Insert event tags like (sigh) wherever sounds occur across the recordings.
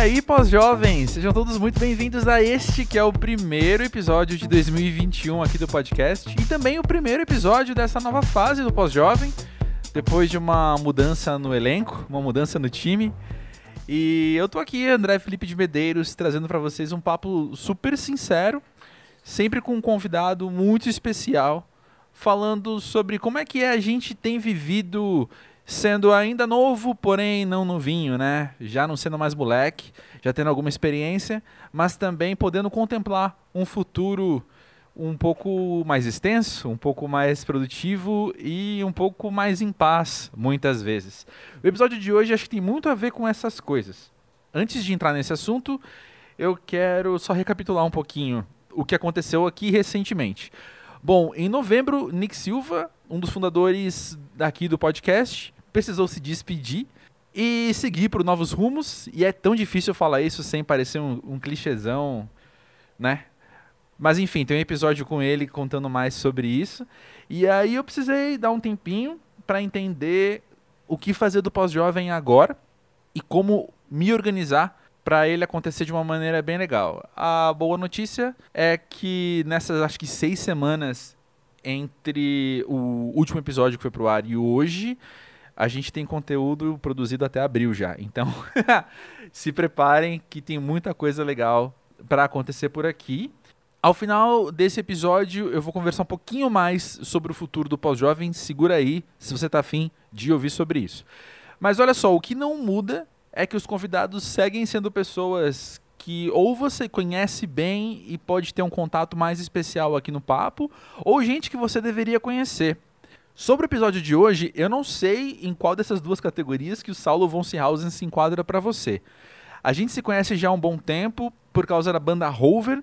aí, pós-jovens? Sejam todos muito bem-vindos a este que é o primeiro episódio de 2021 aqui do podcast e também o primeiro episódio dessa nova fase do pós-jovem, depois de uma mudança no elenco, uma mudança no time. E eu tô aqui, André Felipe de Medeiros, trazendo para vocês um papo super sincero, sempre com um convidado muito especial, falando sobre como é que a gente tem vivido sendo ainda novo, porém não novinho, né? Já não sendo mais moleque, já tendo alguma experiência, mas também podendo contemplar um futuro um pouco mais extenso, um pouco mais produtivo e um pouco mais em paz, muitas vezes. O episódio de hoje acho que tem muito a ver com essas coisas. Antes de entrar nesse assunto, eu quero só recapitular um pouquinho o que aconteceu aqui recentemente. Bom, em novembro, Nick Silva, um dos fundadores daqui do podcast, precisou se despedir e seguir para novos rumos. E é tão difícil falar isso sem parecer um, um clichêzão, né? Mas enfim, tem um episódio com ele contando mais sobre isso. E aí eu precisei dar um tempinho para entender o que fazer do pós-jovem agora e como me organizar para ele acontecer de uma maneira bem legal. A boa notícia é que nessas acho que seis semanas entre o último episódio que foi pro ar e hoje, a gente tem conteúdo produzido até abril já. Então, (laughs) se preparem que tem muita coisa legal para acontecer por aqui. Ao final desse episódio, eu vou conversar um pouquinho mais sobre o futuro do pós-jovem. Segura aí, se você está afim de ouvir sobre isso. Mas olha só, o que não muda é que os convidados seguem sendo pessoas que ou você conhece bem e pode ter um contato mais especial aqui no papo, ou gente que você deveria conhecer. Sobre o episódio de hoje, eu não sei em qual dessas duas categorias que o Saulo von Seehausen se enquadra para você. A gente se conhece já há um bom tempo por causa da banda Rover,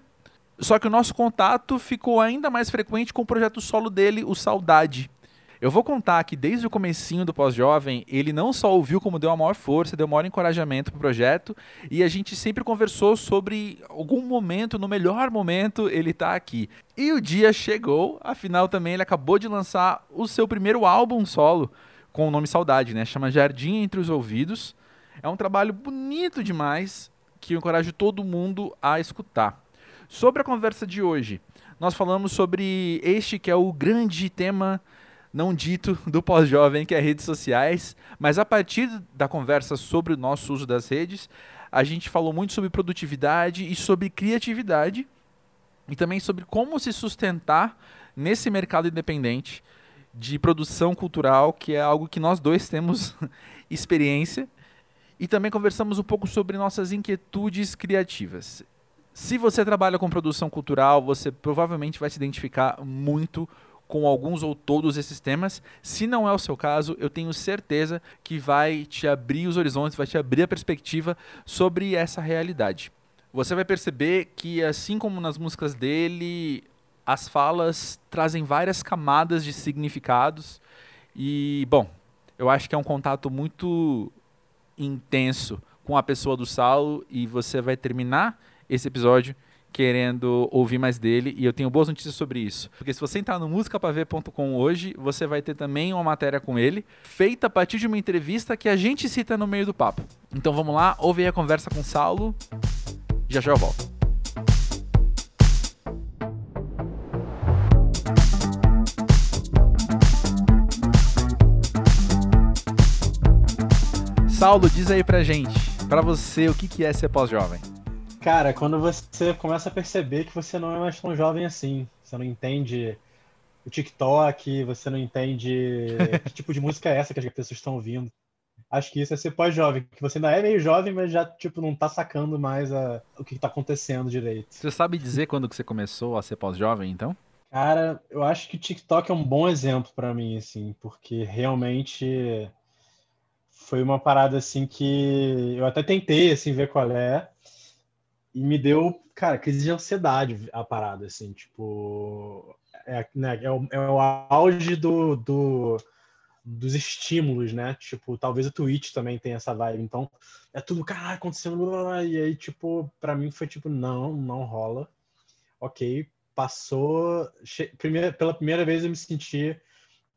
só que o nosso contato ficou ainda mais frequente com o projeto solo dele, o Saudade. Eu vou contar que desde o comecinho do Pós-Jovem, ele não só ouviu como deu a maior força, deu o maior encorajamento pro projeto, e a gente sempre conversou sobre algum momento, no melhor momento, ele tá aqui. E o dia chegou, afinal também ele acabou de lançar o seu primeiro álbum solo, com o nome Saudade, né? Chama Jardim Entre os Ouvidos. É um trabalho bonito demais, que eu encorajo todo mundo a escutar. Sobre a conversa de hoje, nós falamos sobre este que é o grande tema não dito do pós-jovem, que é redes sociais, mas a partir da conversa sobre o nosso uso das redes, a gente falou muito sobre produtividade e sobre criatividade e também sobre como se sustentar nesse mercado independente de produção cultural, que é algo que nós dois temos (laughs) experiência. E também conversamos um pouco sobre nossas inquietudes criativas. Se você trabalha com produção cultural, você provavelmente vai se identificar muito com alguns ou todos esses temas. Se não é o seu caso, eu tenho certeza que vai te abrir os horizontes, vai te abrir a perspectiva sobre essa realidade. Você vai perceber que, assim como nas músicas dele, as falas trazem várias camadas de significados. E, bom, eu acho que é um contato muito intenso com a pessoa do Saulo e você vai terminar esse episódio querendo ouvir mais dele e eu tenho boas notícias sobre isso. Porque se você entrar no musicapavê.com hoje, você vai ter também uma matéria com ele, feita a partir de uma entrevista que a gente cita no meio do papo. Então vamos lá, ouvir a conversa com o Saulo. Já já eu volto. Saulo, diz aí pra gente, pra você, o que é ser pós-jovem? Cara, quando você começa a perceber que você não é mais tão jovem assim, você não entende o TikTok, você não entende (laughs) que tipo de música é essa que as pessoas estão ouvindo. Acho que isso é ser pós-jovem, que você ainda é meio jovem, mas já tipo não tá sacando mais a, o que tá acontecendo direito. Você sabe dizer quando que você começou a ser pós-jovem, então? Cara, eu acho que o TikTok é um bom exemplo para mim, assim, porque realmente foi uma parada assim que eu até tentei assim ver qual é, e me deu, cara, crise de ansiedade a parada, assim, tipo. É, né, é, o, é o auge do, do, dos estímulos, né? Tipo, talvez o Twitch também tenha essa vibe. Então, é tudo, caralho, acontecendo. E aí, tipo, pra mim foi tipo, não, não rola. Ok, passou. Che... Primeira, pela primeira vez eu me senti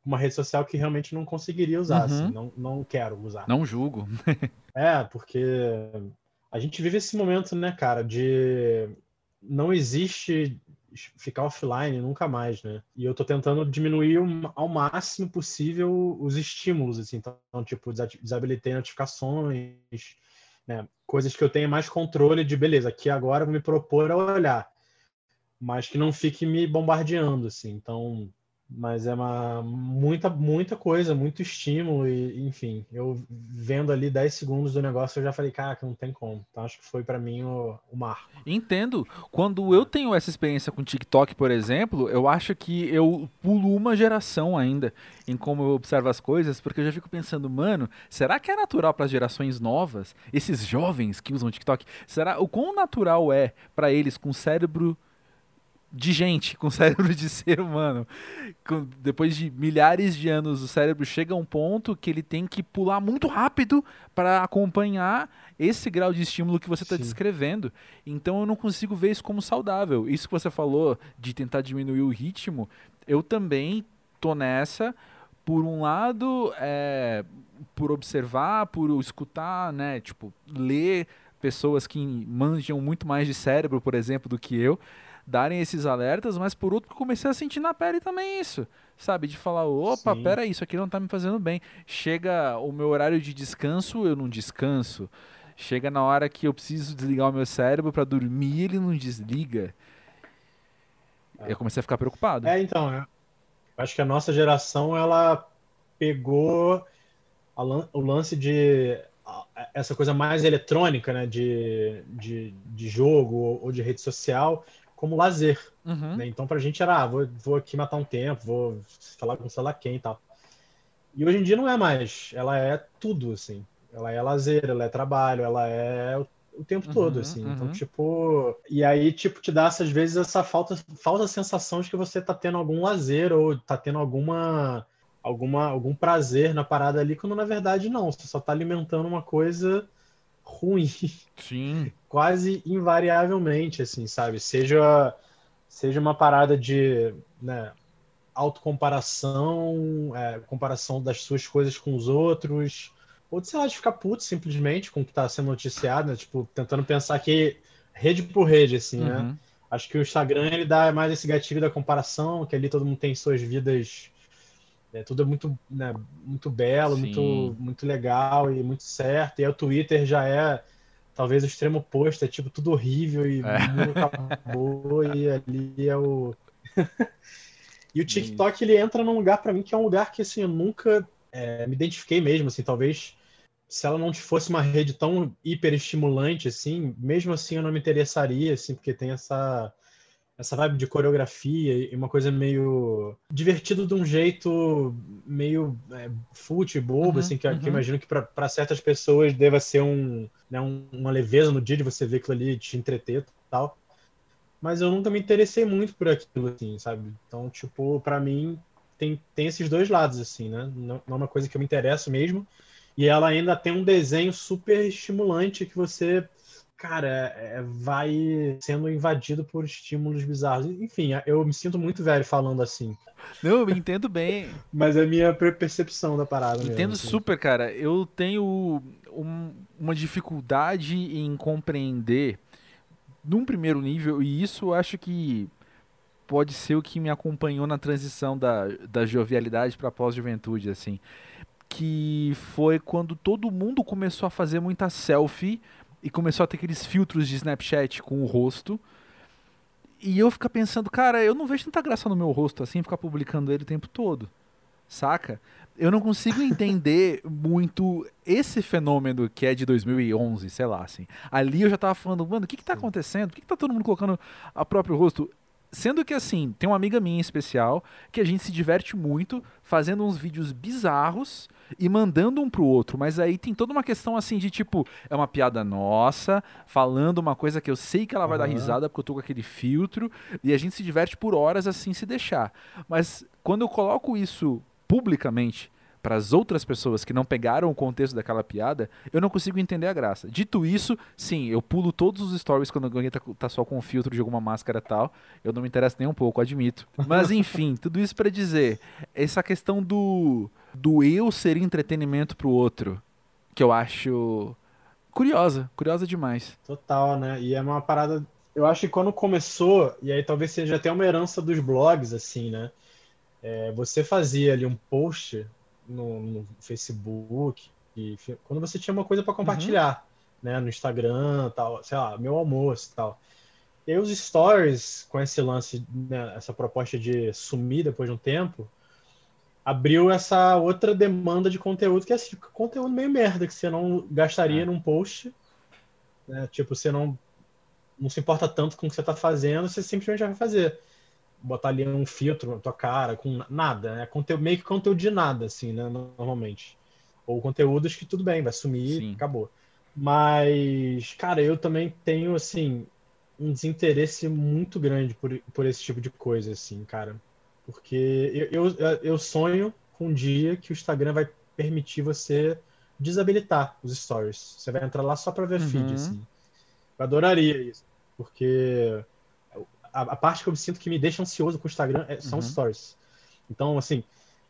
uma rede social que realmente não conseguiria usar, uhum. assim, não, não quero usar. Não julgo. (laughs) é, porque a gente vive esse momento, né, cara, de não existe ficar offline nunca mais, né? E eu tô tentando diminuir ao máximo possível os estímulos, assim. Então, tipo, desabilitei notificações, né? Coisas que eu tenha mais controle de, beleza, aqui agora vou me propor a olhar. Mas que não fique me bombardeando, assim. Então, mas é uma muita muita coisa, muito estímulo e enfim, eu vendo ali 10 segundos do negócio eu já falei, cara, não tem como. Então acho que foi para mim o, o. Entendo. Quando eu tenho essa experiência com TikTok, por exemplo, eu acho que eu pulo uma geração ainda em como eu observo as coisas, porque eu já fico pensando, mano, será que é natural para as gerações novas, esses jovens que usam TikTok, será o quão natural é para eles com cérebro de gente, com cérebro de ser humano. Com, depois de milhares de anos, o cérebro chega a um ponto que ele tem que pular muito rápido para acompanhar esse grau de estímulo que você está descrevendo. Então eu não consigo ver isso como saudável. Isso que você falou de tentar diminuir o ritmo, eu também tô nessa. Por um lado, é, por observar, por escutar, né? Tipo, ler pessoas que manjam muito mais de cérebro, por exemplo, do que eu darem esses alertas, mas por outro comecei a sentir na pele também isso, sabe? De falar, opa, Sim. pera isso aqui não tá me fazendo bem. Chega o meu horário de descanso, eu não descanso. Chega na hora que eu preciso desligar o meu cérebro para dormir, ele não desliga. É. Eu comecei a ficar preocupado. É, então, eu acho que a nossa geração, ela pegou o lance de essa coisa mais eletrônica, né, de, de, de jogo ou de rede social, como lazer. Uhum. Né? Então, pra gente era, ah, vou, vou aqui matar um tempo, vou falar com sei lá quem e tal. E hoje em dia não é mais. Ela é tudo, assim. Ela é lazer, ela é trabalho, ela é o, o tempo uhum, todo, assim. Então, uhum. Então, tipo. E aí, tipo, te dá, às vezes, essa falta, falta sensação de que você tá tendo algum lazer ou tá tendo alguma. Alguma, algum prazer na parada ali, quando na verdade não, você só tá alimentando uma coisa ruim. Sim. (laughs) Quase invariavelmente, assim, sabe? Seja, seja uma parada de né, autocomparação, é, comparação das suas coisas com os outros, ou de, sei lá, de ficar puto simplesmente com o que está sendo noticiado, né? Tipo, tentando pensar que rede por rede, assim, né? uhum. né? Acho que o Instagram ele dá mais esse gatilho da comparação, que ali todo mundo tem suas vidas é, tudo é muito, né, muito belo, muito, muito legal e muito certo. E aí o Twitter já é talvez o extremo oposto, é tipo tudo horrível e é. mundo acabou e ali é o. (laughs) e o TikTok ele entra num lugar para mim que é um lugar que assim, eu nunca é, me identifiquei mesmo, assim, talvez se ela não fosse uma rede tão hiper estimulante assim, mesmo assim eu não me interessaria, assim, porque tem essa essa vibe de coreografia e uma coisa meio divertido de um jeito meio é, bobo, uhum, assim, que, uhum. que imagino que para certas pessoas deva ser um, né, um, uma leveza no dia de você ver aquilo ali, te entreter e tal. Mas eu nunca me interessei muito por aquilo, assim, sabe? Então, tipo, para mim tem, tem esses dois lados, assim, né? Não, não é uma coisa que eu me interesso mesmo. E ela ainda tem um desenho super estimulante que você cara, é, vai sendo invadido por estímulos bizarros. Enfim, eu me sinto muito velho falando assim. Não, eu me entendo bem. (laughs) Mas é a minha percepção da parada. Entendo mesmo, assim. super, cara. Eu tenho um, uma dificuldade em compreender num primeiro nível, e isso eu acho que pode ser o que me acompanhou na transição da, da jovialidade para pós-juventude, assim. Que foi quando todo mundo começou a fazer muita selfie e começou a ter aqueles filtros de Snapchat com o rosto. E eu ficar pensando, cara, eu não vejo tanta graça no meu rosto assim, ficar publicando ele o tempo todo. Saca? Eu não consigo entender (laughs) muito esse fenômeno que é de 2011, sei lá, assim. Ali eu já tava falando, mano, o que que tá acontecendo? Por que, que tá todo mundo colocando a próprio rosto? Sendo que assim, tem uma amiga minha em especial que a gente se diverte muito fazendo uns vídeos bizarros e mandando um pro outro, mas aí tem toda uma questão assim de tipo, é uma piada nossa, falando uma coisa que eu sei que ela vai uhum. dar risada porque eu tô com aquele filtro, e a gente se diverte por horas assim se deixar. Mas quando eu coloco isso publicamente, para as outras pessoas que não pegaram o contexto daquela piada, eu não consigo entender a graça. Dito isso, sim, eu pulo todos os stories quando alguém tá, tá só com um filtro de alguma máscara e tal. Eu não me interesso nem um pouco, admito. Mas (laughs) enfim, tudo isso para dizer, essa questão do do eu ser entretenimento pro outro, que eu acho curiosa, curiosa demais. Total, né? E é uma parada. Eu acho que quando começou, e aí talvez seja até uma herança dos blogs, assim, né? É, você fazia ali um post no, no Facebook, e, quando você tinha uma coisa para compartilhar, uhum. né? No Instagram, tal, sei lá, meu almoço tal. E os stories, com esse lance, né, essa proposta de sumir depois de um tempo, abriu essa outra demanda de conteúdo, que é assim, conteúdo meio merda, que você não gastaria é. num post. Né? Tipo, você não, não se importa tanto com o que você está fazendo, você simplesmente vai fazer. Botar ali um filtro na tua cara, com nada, né? Conteúdo, meio que conteúdo de nada, assim, né? Normalmente. Ou conteúdos que tudo bem, vai sumir Sim. acabou. Mas, cara, eu também tenho, assim, um desinteresse muito grande por, por esse tipo de coisa, assim, cara. Porque eu, eu, eu sonho com um dia que o Instagram vai permitir você desabilitar os stories. Você vai entrar lá só para ver uhum. feed, assim. Eu adoraria isso. Porque a, a, parte que eu sinto que me deixa ansioso com o Instagram é, são uhum. stories. Então, assim,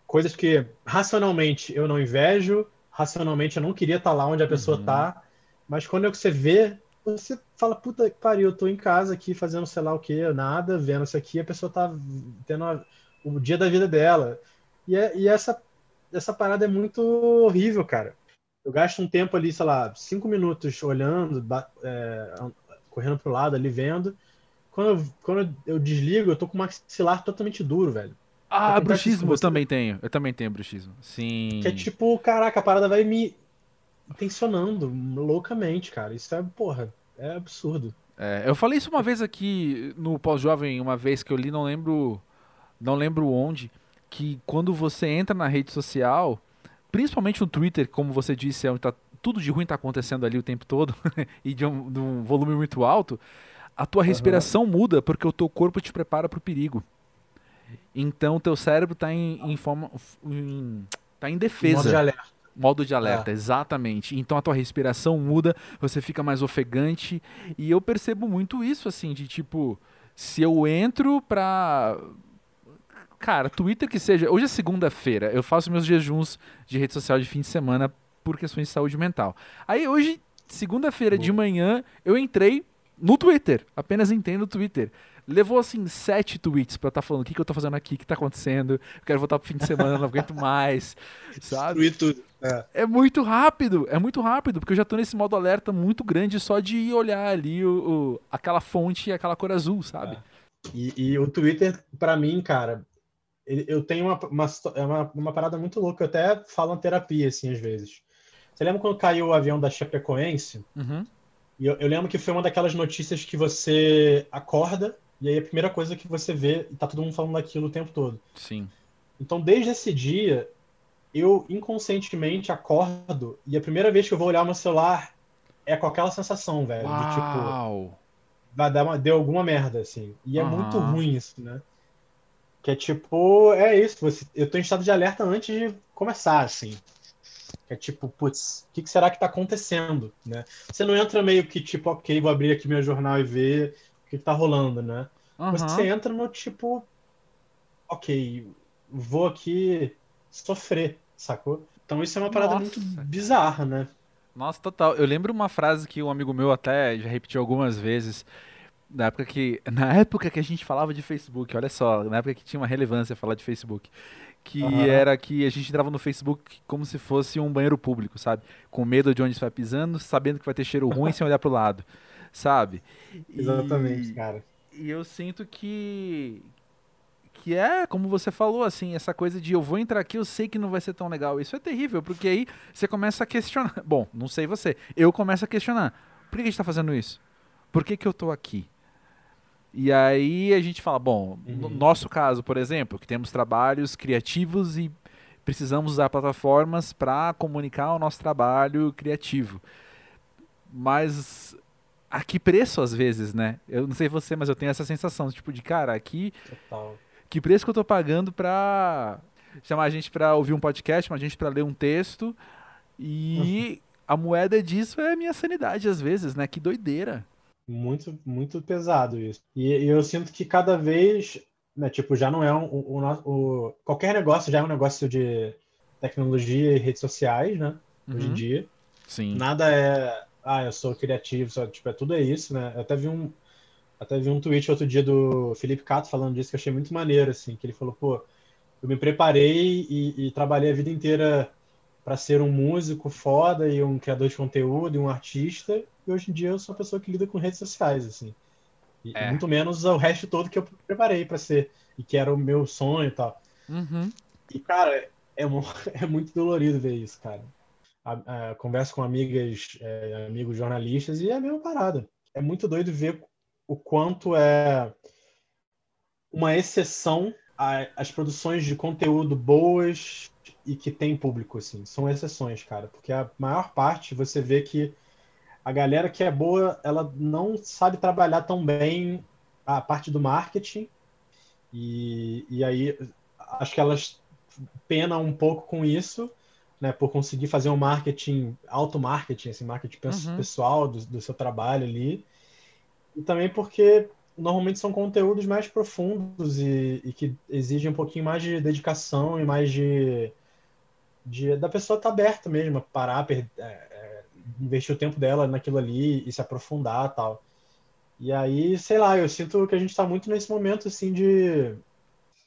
coisas que racionalmente eu não invejo, racionalmente eu não queria estar lá onde a pessoa uhum. tá, mas quando é que você vê, você fala, puta que pariu, eu tô em casa aqui fazendo sei lá o que, nada, vendo isso aqui, a pessoa tá tendo a, o dia da vida dela. E, é, e essa, essa parada é muito horrível, cara. Eu gasto um tempo ali, sei lá, cinco minutos olhando, é, correndo pro lado ali, vendo. Quando eu, quando eu desligo, eu tô com o maxilar totalmente duro, velho. Ah, bruxismo, eu também tenho. Eu também tenho bruxismo. Sim. Que é tipo, caraca, a parada vai me tensionando loucamente, cara. Isso é, porra, é absurdo. É, eu falei isso uma vez aqui no pós-jovem, uma vez que eu li, não lembro, não lembro onde, que quando você entra na rede social, principalmente no Twitter, como você disse, é onde tá, tudo de ruim está acontecendo ali o tempo todo (laughs) e de um, de um, volume muito alto, a tua respiração uhum. muda porque o teu corpo te prepara para o perigo. Então, teu cérebro está em, em forma, em, tá em defesa. Modo de alerta. Modo de alerta, é. exatamente. Então a tua respiração muda, você fica mais ofegante. E eu percebo muito isso, assim, de tipo, se eu entro pra. Cara, Twitter que seja. Hoje é segunda-feira, eu faço meus jejuns de rede social de fim de semana por questões de saúde mental. Aí hoje, segunda-feira de manhã, eu entrei no Twitter, apenas entendo o Twitter. Levou assim sete tweets pra eu estar tá falando o que, que eu tô fazendo aqui, o que tá acontecendo, eu quero voltar pro fim de semana, não aguento mais, (laughs) sabe? tudo. É. é. muito rápido, é muito rápido, porque eu já tô nesse modo alerta muito grande só de olhar ali o, o aquela fonte e aquela cor azul, sabe? É. E, e, o Twitter, para mim, cara, eu tenho uma, uma, é uma, uma parada muito louca, eu até falo em terapia, assim, às vezes. Você lembra quando caiu o avião da Chapecoense? Uhum. E eu, eu lembro que foi uma daquelas notícias que você acorda e aí a primeira coisa que você vê, e tá todo mundo falando daquilo o tempo todo. Sim. Então, desde esse dia, eu inconscientemente acordo e a primeira vez que eu vou olhar o meu celular é com aquela sensação, velho. Uau. De tipo. Vai dar uma, deu alguma merda, assim. E é uhum. muito ruim isso, né? Que é tipo, é isso. Você, eu tô em estado de alerta antes de começar, assim. É tipo, putz, o que, que, será que tá acontecendo, né? Você não entra meio que tipo, ok, vou abrir aqui meu jornal e ver que tá rolando, né? Uhum. Você entra no tipo, ok, vou aqui sofrer, sacou? Então isso é uma parada Nossa, muito bizarra, né? Nossa, total. Eu lembro uma frase que um amigo meu até já repetiu algumas vezes. Na época que, na época que a gente falava de Facebook, olha só, na época que tinha uma relevância falar de Facebook, que uhum. era que a gente entrava no Facebook como se fosse um banheiro público, sabe? Com medo de onde você vai pisando, sabendo que vai ter cheiro ruim sem olhar pro lado sabe? Exatamente, e, cara. E eu sinto que que é, como você falou, assim, essa coisa de eu vou entrar aqui, eu sei que não vai ser tão legal. Isso é terrível, porque aí você começa a questionar. Bom, não sei você, eu começo a questionar. Por que a gente está fazendo isso? Por que, que eu estou aqui? E aí a gente fala, bom, uhum. no nosso caso, por exemplo, que temos trabalhos criativos e precisamos usar plataformas para comunicar o nosso trabalho criativo. Mas a que preço às vezes, né? Eu não sei você, mas eu tenho essa sensação, tipo, de cara, aqui. Total. Que preço que eu tô pagando pra chamar a gente pra ouvir um podcast, chamar a gente pra ler um texto. E (laughs) a moeda disso é a minha sanidade, às vezes, né? Que doideira. Muito, muito pesado isso. E, e eu sinto que cada vez, né, tipo, já não é um, um, um, qualquer negócio já é um negócio de tecnologia e redes sociais, né? Hoje em uhum. dia. Sim. Nada é ah, eu sou criativo, só, tipo, é tudo é isso, né? Eu até vi um, até vi um tweet outro dia do Felipe Cato falando disso que eu achei muito maneiro, assim, que ele falou, pô, eu me preparei e, e trabalhei a vida inteira para ser um músico foda e um criador de conteúdo e um artista, e hoje em dia eu sou uma pessoa que lida com redes sociais, assim. E, é. muito menos o resto todo que eu preparei para ser, e que era o meu sonho e tal. Uhum. E, cara, é, (laughs) é muito dolorido ver isso, cara. A, a, converso com amigas, é, amigos jornalistas, e é a mesma parada. É muito doido ver o quanto é uma exceção as produções de conteúdo boas e que tem público, assim. São exceções, cara. Porque a maior parte você vê que a galera que é boa, ela não sabe trabalhar tão bem a parte do marketing. E, e aí acho que elas penam um pouco com isso, né? Por conseguir fazer um marketing, auto-marketing, assim, marketing uhum. pessoal do, do seu trabalho ali. E também porque normalmente são conteúdos mais profundos e, e, que exigem um pouquinho mais de dedicação e mais de, de da pessoa estar tá aberta mesmo, parar, per, é, é, investir o tempo dela naquilo ali e se aprofundar tal. E aí, sei lá, eu sinto que a gente está muito nesse momento assim de,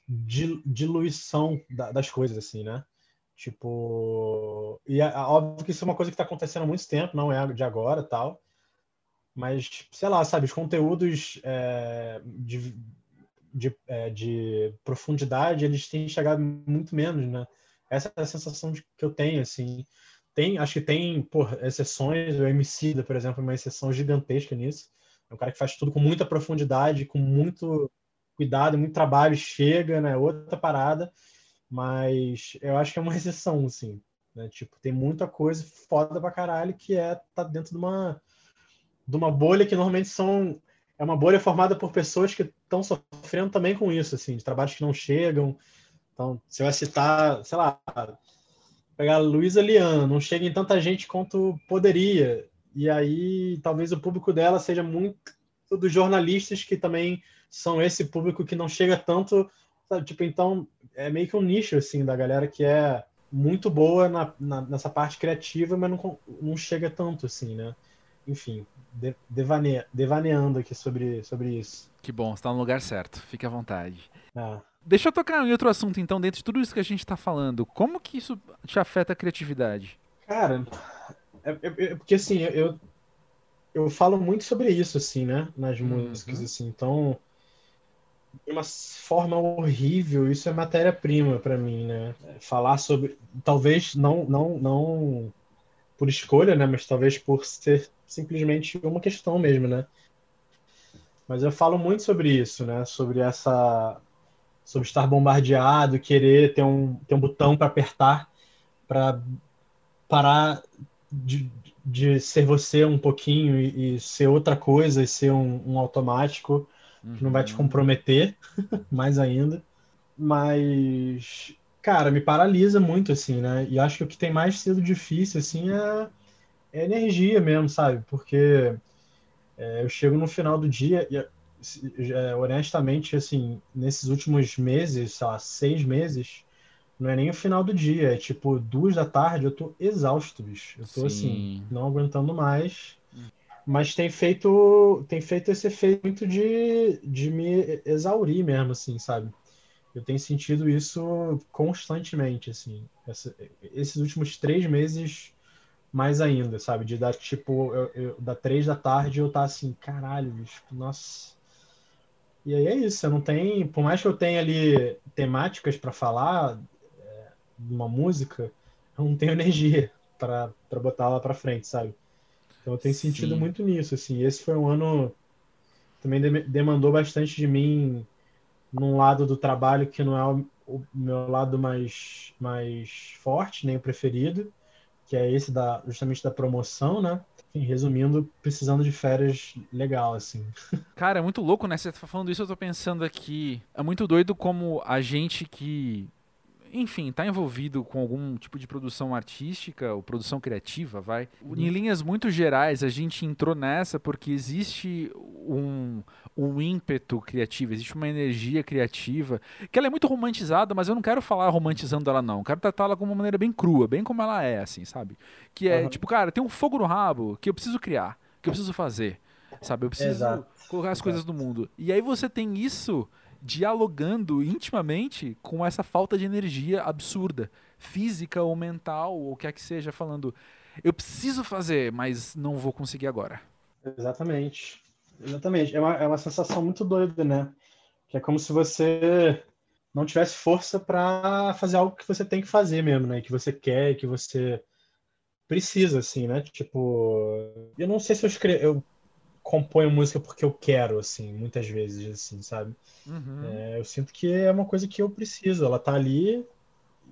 de diluição da, das coisas, assim, né? Tipo, e é, óbvio que isso é uma coisa que está acontecendo há muito tempo, não é de agora tal mas, sei lá, sabe, os conteúdos é, de, de, é, de, profundidade, eles têm chegado muito menos, né? Essa é a sensação que eu tenho, assim. Tem, acho que tem, por exceções, o MC, por exemplo, é uma exceção gigantesca nisso. É um cara que faz tudo com muita profundidade, com muito cuidado, muito trabalho, chega, né? Outra parada, mas eu acho que é uma exceção, assim. Né? Tipo, tem muita coisa foda pra caralho que é tá dentro de uma de uma bolha que normalmente são é uma bolha formada por pessoas que estão sofrendo também com isso, assim, de trabalhos que não chegam. Então, você vai citar, sei lá, pegar a Luísa Liana, não chega em tanta gente quanto poderia. E aí, talvez o público dela seja muito dos jornalistas que também são esse público que não chega tanto, sabe? Tipo, então, é meio que um nicho, assim, da galera que é muito boa na, na nessa parte criativa, mas não, não chega tanto, assim, né? enfim, de, devane, devaneando aqui sobre, sobre isso. Que bom, está no lugar certo. Fique à vontade. Ah. Deixa eu tocar em outro assunto, então, dentro de tudo isso que a gente está falando. Como que isso te afeta a criatividade? Cara, é, é, é porque assim, eu, eu falo muito sobre isso, assim, né? Nas uhum. músicas, assim. Então, de uma forma horrível, isso é matéria-prima para mim, né? Falar sobre. Talvez não, não, não por escolha, né? Mas talvez por ser simplesmente uma questão mesmo, né? Mas eu falo muito sobre isso, né? Sobre essa, sobre estar bombardeado, querer ter um, ter um botão para apertar, para parar de, de ser você um pouquinho e, e ser outra coisa e ser um, um automático uhum. que não vai te uhum. comprometer (laughs) mais ainda. Mas cara, me paralisa muito, assim, né? E acho que o que tem mais sido difícil, assim, é, é energia mesmo, sabe? Porque é, eu chego no final do dia e, honestamente, assim, nesses últimos meses, sei lá, seis meses, não é nem o final do dia, é tipo duas da tarde, eu tô exausto, bicho. Eu tô, assim, Sim. assim, não aguentando mais. Mas tem feito, tem feito esse efeito de, de me exaurir mesmo, assim, sabe? Eu tenho sentido isso constantemente, assim. Essa, esses últimos três meses, mais ainda, sabe? De dar, tipo, eu, eu, da três da tarde eu tá assim, caralho, bicho, nossa. E aí é isso, eu não tenho. Por mais que eu tenha ali temáticas para falar é, de uma música, eu não tenho (laughs) energia para botar lá para frente, sabe? Então eu tenho Sim. sentido muito nisso, assim. Esse foi um ano também demandou bastante de mim num lado do trabalho que não é o, o, meu lado mais, mais forte, nem o preferido, que é esse da, justamente da promoção, né? Enfim, resumindo, precisando de férias legal, assim. (laughs) Cara, é muito louco, né? Você tá falando isso, eu tô pensando aqui. É muito doido como a gente que enfim, está envolvido com algum tipo de produção artística ou produção criativa, vai. Uhum. Em linhas muito gerais, a gente entrou nessa porque existe um, um ímpeto criativo, existe uma energia criativa, que ela é muito romantizada, mas eu não quero falar romantizando ela não, eu quero tratá-la de uma maneira bem crua, bem como ela é, assim, sabe? Que é, uhum. tipo, cara, tem um fogo no rabo que eu preciso criar, que eu preciso fazer, sabe? Eu preciso Exato. colocar as Exato. coisas no mundo. E aí você tem isso dialogando intimamente com essa falta de energia absurda, física ou mental, ou o que é que seja, falando, eu preciso fazer, mas não vou conseguir agora. Exatamente. Exatamente. É uma, é uma sensação muito doida, né? Que é como se você não tivesse força para fazer algo que você tem que fazer mesmo, né? Que você quer, que você precisa, assim, né? Tipo, eu não sei se eu escrevo, eu componho música porque eu quero, assim, muitas vezes, assim, sabe? Uhum. É, eu sinto que é uma coisa que eu preciso. Ela tá ali,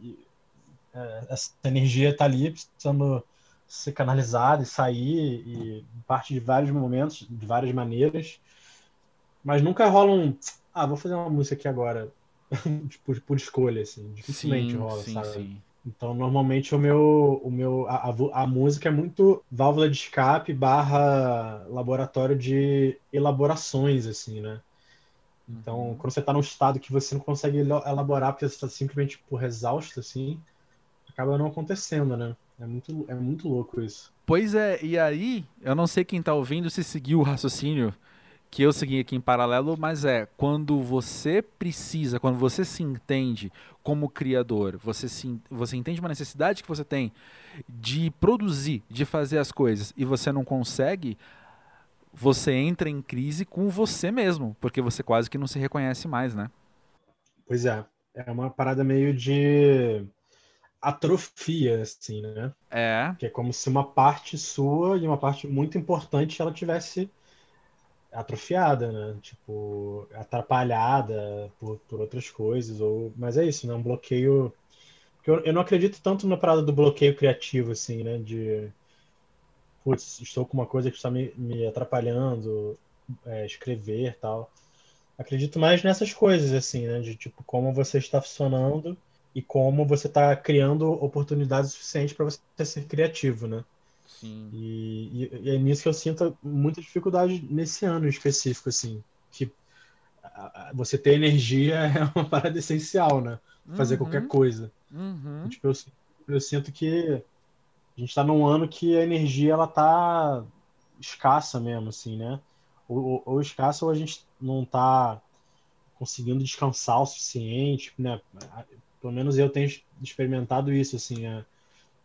e, é, essa energia tá ali, precisando ser canalizada e sair, e parte de vários momentos, de várias maneiras. Mas nunca rola um. Ah, vou fazer uma música aqui agora. (laughs) por, por escolha, assim. Dificilmente sim, rola, sim, sabe? Sim. Então, normalmente, o meu, o meu, a, a, a, música é muito válvula de escape barra laboratório de elaborações, assim, né? Então, uhum. quando você está num estado que você não consegue elaborar porque você está simplesmente por exausto, assim, acaba não acontecendo, né? É muito, é muito louco isso. Pois é, e aí, eu não sei quem está ouvindo se seguiu o raciocínio que eu segui aqui em paralelo, mas é quando você precisa, quando você se entende como criador, você, se, você entende uma necessidade que você tem de produzir, de fazer as coisas e você não consegue, você entra em crise com você mesmo, porque você quase que não se reconhece mais, né? Pois é, é uma parada meio de atrofia, assim, né? É. Que é como se uma parte sua e uma parte muito importante ela tivesse atrofiada, né? Tipo, atrapalhada por, por outras coisas. Ou... Mas é isso, né? Um bloqueio. Eu, eu não acredito tanto na parada do bloqueio criativo, assim, né? De. Putz, estou com uma coisa que está me, me atrapalhando, é, escrever tal. Acredito mais nessas coisas, assim, né? De tipo, como você está funcionando e como você está criando oportunidades suficientes para você ser criativo, né? Sim. E, e, e, é nisso que eu sinto muita dificuldade nesse ano específico, assim. Que você ter energia (laughs) é uma parada essencial, né? Fazer uhum. qualquer coisa. Uhum. Tipo, eu, eu, sinto que a gente tá num ano que a energia ela tá escassa mesmo, assim, né? Ou, ou, ou escassa ou a gente não tá conseguindo descansar o suficiente, né? Pelo menos eu tenho experimentado isso, assim, é,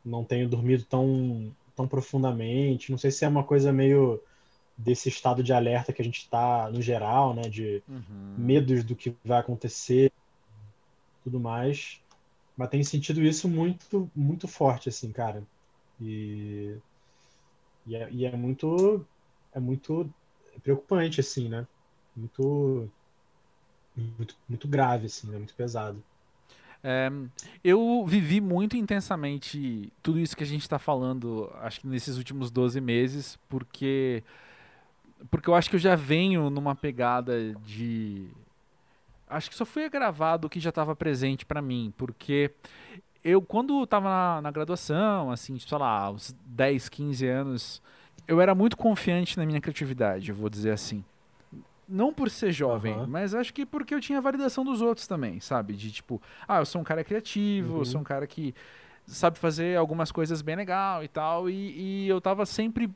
não tenho dormido tão tão profundamente. Não sei se é uma coisa meio desse estado de alerta que a gente está no geral, né? De uhum. medos do que vai acontecer, tudo mais. Mas tem sentido isso muito, muito forte, assim, cara. E, e, é, e é muito, é muito preocupante, assim, né? Muito, muito, muito grave, assim, né? Muito pesado. É, eu vivi muito intensamente tudo isso que a gente está falando, acho que nesses últimos 12 meses, porque, porque eu acho que eu já venho numa pegada de. Acho que só foi gravado o que já estava presente para mim, porque eu, quando estava na, na, graduação, assim, sei lá, uns 10, 15 anos, eu era muito confiante na minha criatividade, eu vou dizer assim. Não por ser jovem, uhum. mas acho que porque eu tinha validação dos outros também, sabe? De tipo, ah, eu sou um cara criativo, uhum. eu sou um cara que sabe fazer algumas coisas bem legal e tal. E, e eu tava sempre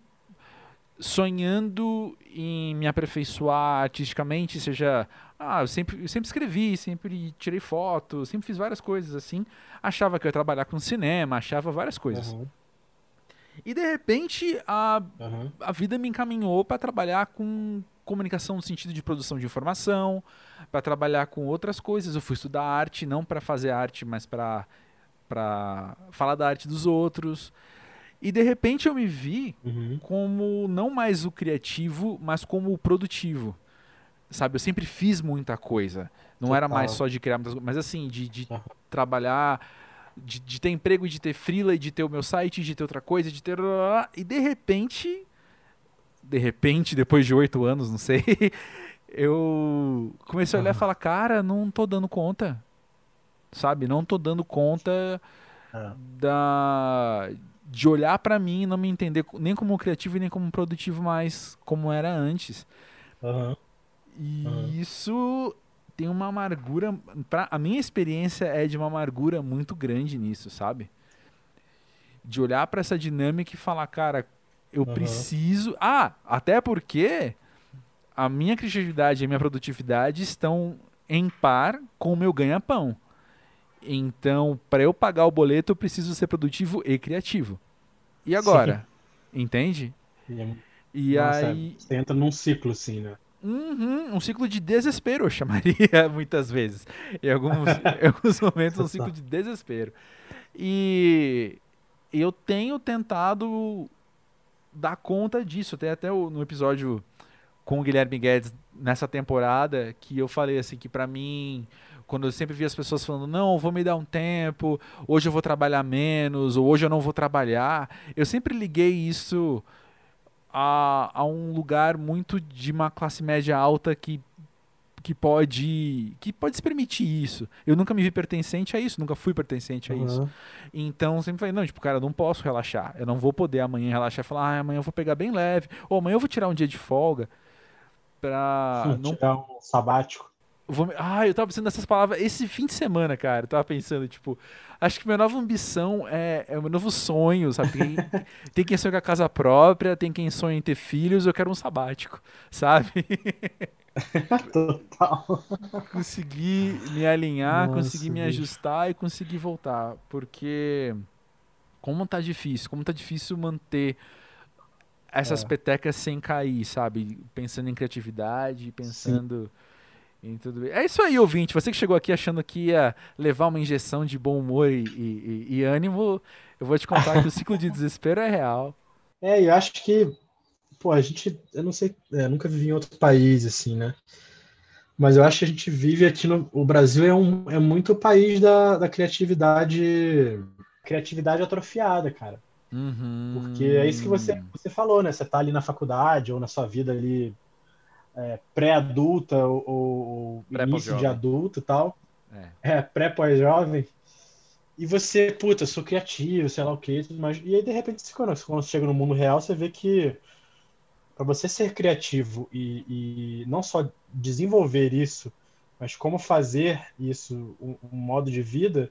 sonhando em me aperfeiçoar artisticamente, seja. Ah, eu sempre, eu sempre escrevi, sempre tirei foto, sempre fiz várias coisas assim. Achava que eu ia trabalhar com cinema, achava várias coisas. Uhum. E de repente a, uhum. a vida me encaminhou para trabalhar com comunicação no sentido de produção de informação, para trabalhar com outras coisas. Eu fui estudar arte não para fazer arte, mas para para falar da arte dos outros. E de repente eu me vi uhum. como não mais o criativo, mas como o produtivo. Sabe, eu sempre fiz muita coisa. Não Total. era mais só de criar muitas coisas, mas assim, de, de uhum. trabalhar, de, de, ter emprego, de ter freela, de ter o meu site, de ter outra coisa, de ter. E de repente de repente, depois de oito anos, não sei, (laughs) eu comecei a olhar e falar, cara, não tô dando conta. Sabe? Não tô dando conta é. da de olhar para mim e não me entender nem como criativo e nem como produtivo mais como era antes. Uhum. E uhum. isso tem uma amargura. Pra, a minha experiência é de uma amargura muito grande nisso, sabe? De olhar para essa dinâmica e falar, cara, eu uhum. preciso. Ah, até porque a minha criatividade e a minha produtividade estão em par com o meu ganha-pão. Então, para eu pagar o boleto, eu preciso ser produtivo e criativo. E agora? Sim. Entende? É e Nossa, aí. Você entra num ciclo, assim, né? Uhum, um ciclo de desespero, eu chamaria (laughs) muitas vezes. Em alguns, (laughs) em alguns momentos, um ciclo de desespero. E eu tenho tentado dar conta disso. Tem até no episódio com o Guilherme Guedes nessa temporada que eu falei assim que para mim quando eu sempre vi as pessoas falando, não, vou me dar um tempo, hoje eu vou trabalhar menos, ou hoje eu não vou trabalhar, eu sempre liguei isso a, a um lugar muito de uma classe média alta que que pode que pode se permitir isso. Eu nunca me vi pertencente a isso, nunca fui pertencente a uhum. isso. Então sempre falei, não, tipo, cara, eu não posso relaxar. Eu não vou poder amanhã relaxar e falar, ah, amanhã eu vou pegar bem leve, ou amanhã eu vou tirar um dia de folga pra não tirar um sabático. Vou... Ah, eu tava pensando nessas palavras esse fim de semana, cara. Eu tava pensando, tipo, acho que minha nova ambição é, é meu novo sonho, sabe? Tem, (laughs) tem quem sonha com a casa própria, tem quem sonha em ter filhos, eu quero um sabático, sabe? (laughs) (laughs) Total. conseguir me alinhar, Nossa, conseguir me ajustar e conseguir voltar. Porque como tá difícil, como tá difícil manter essas é. petecas sem cair, sabe? Pensando em criatividade, pensando. Sim e tudo. É isso aí, ouvinte. Você que chegou aqui achando que ia levar uma injeção de bom humor e, e, e ânimo, eu vou te contar que o ciclo de desespero é real. É, eu acho que, pô, a gente, eu não sei, é, nunca vivi em outro país, assim, né? Mas eu acho que a gente vive aqui no. O Brasil é, um, é muito o país da, da criatividade. Criatividade atrofiada, cara. Uhum. Porque é isso que você, você falou, né? Você tá ali na faculdade ou na sua vida ali é, pré-adulta ou, ou pré início de adulto e tal. É, é pré-pós-jovem. E você, puta, sou criativo, sei lá o que, mas e aí de repente quando, quando você chega no mundo real, você vê que para você ser criativo e, e, não só desenvolver isso, mas como fazer isso um, um modo de vida,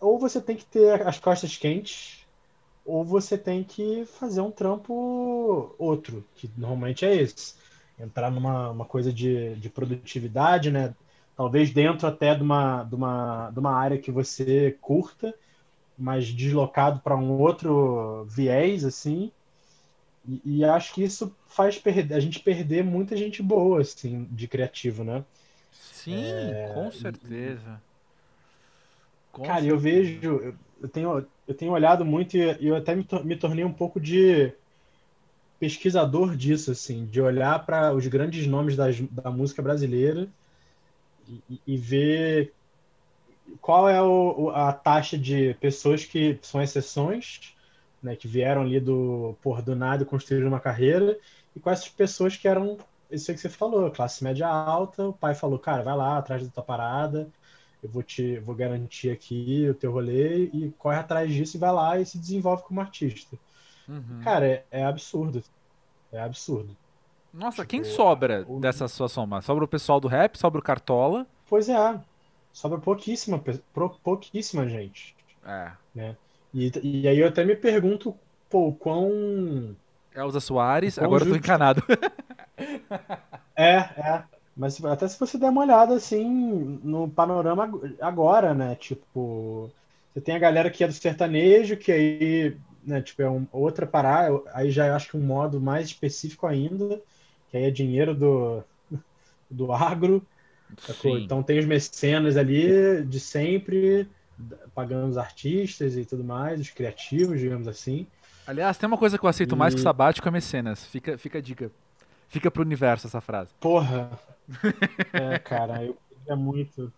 ou você tem que ter as costas quentes ou você tem que fazer um trampo outro, que normalmente é esse. Entrar numa uma coisa de, de produtividade, né? Talvez dentro até de uma, de, uma, de uma área que você curta, mas deslocado para um outro viés, assim. E, e, acho que isso faz perder, a gente perder muita gente boa, assim, de criativo, né? Sim, é, com certeza. Com cara, certeza. eu vejo, eu tenho, eu tenho olhado muito e eu até me, me tornei um pouco de pesquisador disso, assim, de olhar para os grandes nomes das, da música brasileira e, e ver qual é o, a taxa de pessoas que são exceções, né, que vieram ali do por do nada e construíram uma carreira, e quais as pessoas que eram isso aí que você falou, classe média alta, o pai falou, cara, vai lá atrás da tua parada, eu vou te vou garantir aqui o teu rolê e corre atrás disso e vai lá e se desenvolve como artista. Uhum. Cara, é, é, absurdo. É absurdo. Nossa, tipo, quem sobra o... dessa sua soma? Sobra o pessoal do rap, sobra o Cartola? Pois é. Sobra pouquíssima, pouquíssima gente. É. Né? E, e aí eu até me pergunto, pô, quão. Elza Soares, agora justo... eu tô encanado. (laughs) é, é. Mas até se você der uma olhada assim no panorama agora, né? Tipo, você tem a galera que é do sertanejo, que aí, né, tipo, é um, outra parada, aí já acho que um modo mais específico ainda, que aí é dinheiro do, (laughs) do agro. Então tem os mecenas ali de sempre, pagando os artistas e tudo mais, os criativos, digamos assim. Aliás, tem uma coisa que eu aceito e... mais que sabático é mecenas. Fica, fica a dica. Fica pro universo essa frase. Porra, (laughs) é, cara, eu queria muito.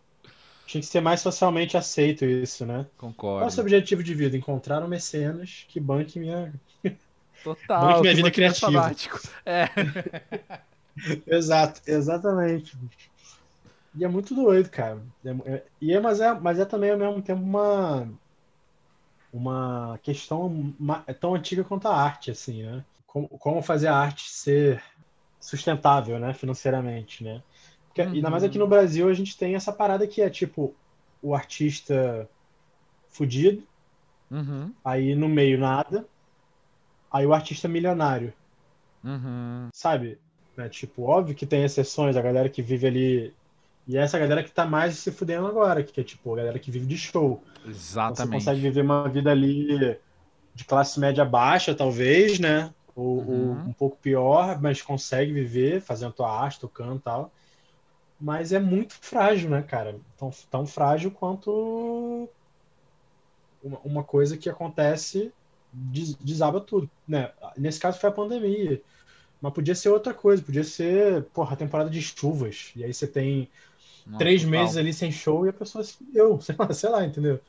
Tinha que ser mais socialmente aceito isso, né? Concordo. Qual é o seu objetivo de vida? Encontrar um mecenas que banque minha. (laughs) Total. Banque minha vida criativa. É. (laughs) Exato, exatamente. E é muito doido, cara. É, é, e é, mas, é, mas é também ao mesmo tempo uma uma questão é tão antiga quanto a arte, assim, né? Como, como fazer a arte ser sustentável, né, financeiramente, né? Porque, uhum. Ainda mais aqui no Brasil a gente tem essa parada que é tipo o artista fudido, uhum. aí no meio nada, aí o artista milionário. Uhum. Sabe? Né? Tipo, óbvio que tem exceções, a galera que vive ali. E essa galera que tá mais se fudendo agora, que é tipo a galera que vive de show. Exatamente. Você consegue viver uma vida ali de classe média baixa, talvez, né? Ou, uhum. ou um pouco pior, mas consegue viver fazendo tua arte, tocando e tal. Mas é muito frágil, né, cara? Tão, tão frágil quanto uma, uma coisa que acontece desaba tudo, né? Nesse caso foi a pandemia. Mas podia ser outra coisa, podia ser, porra, a temporada de chuvas. E aí você tem Nossa, três total. meses ali sem show e a pessoa se deu, (laughs) sei lá, sei lá, entendeu?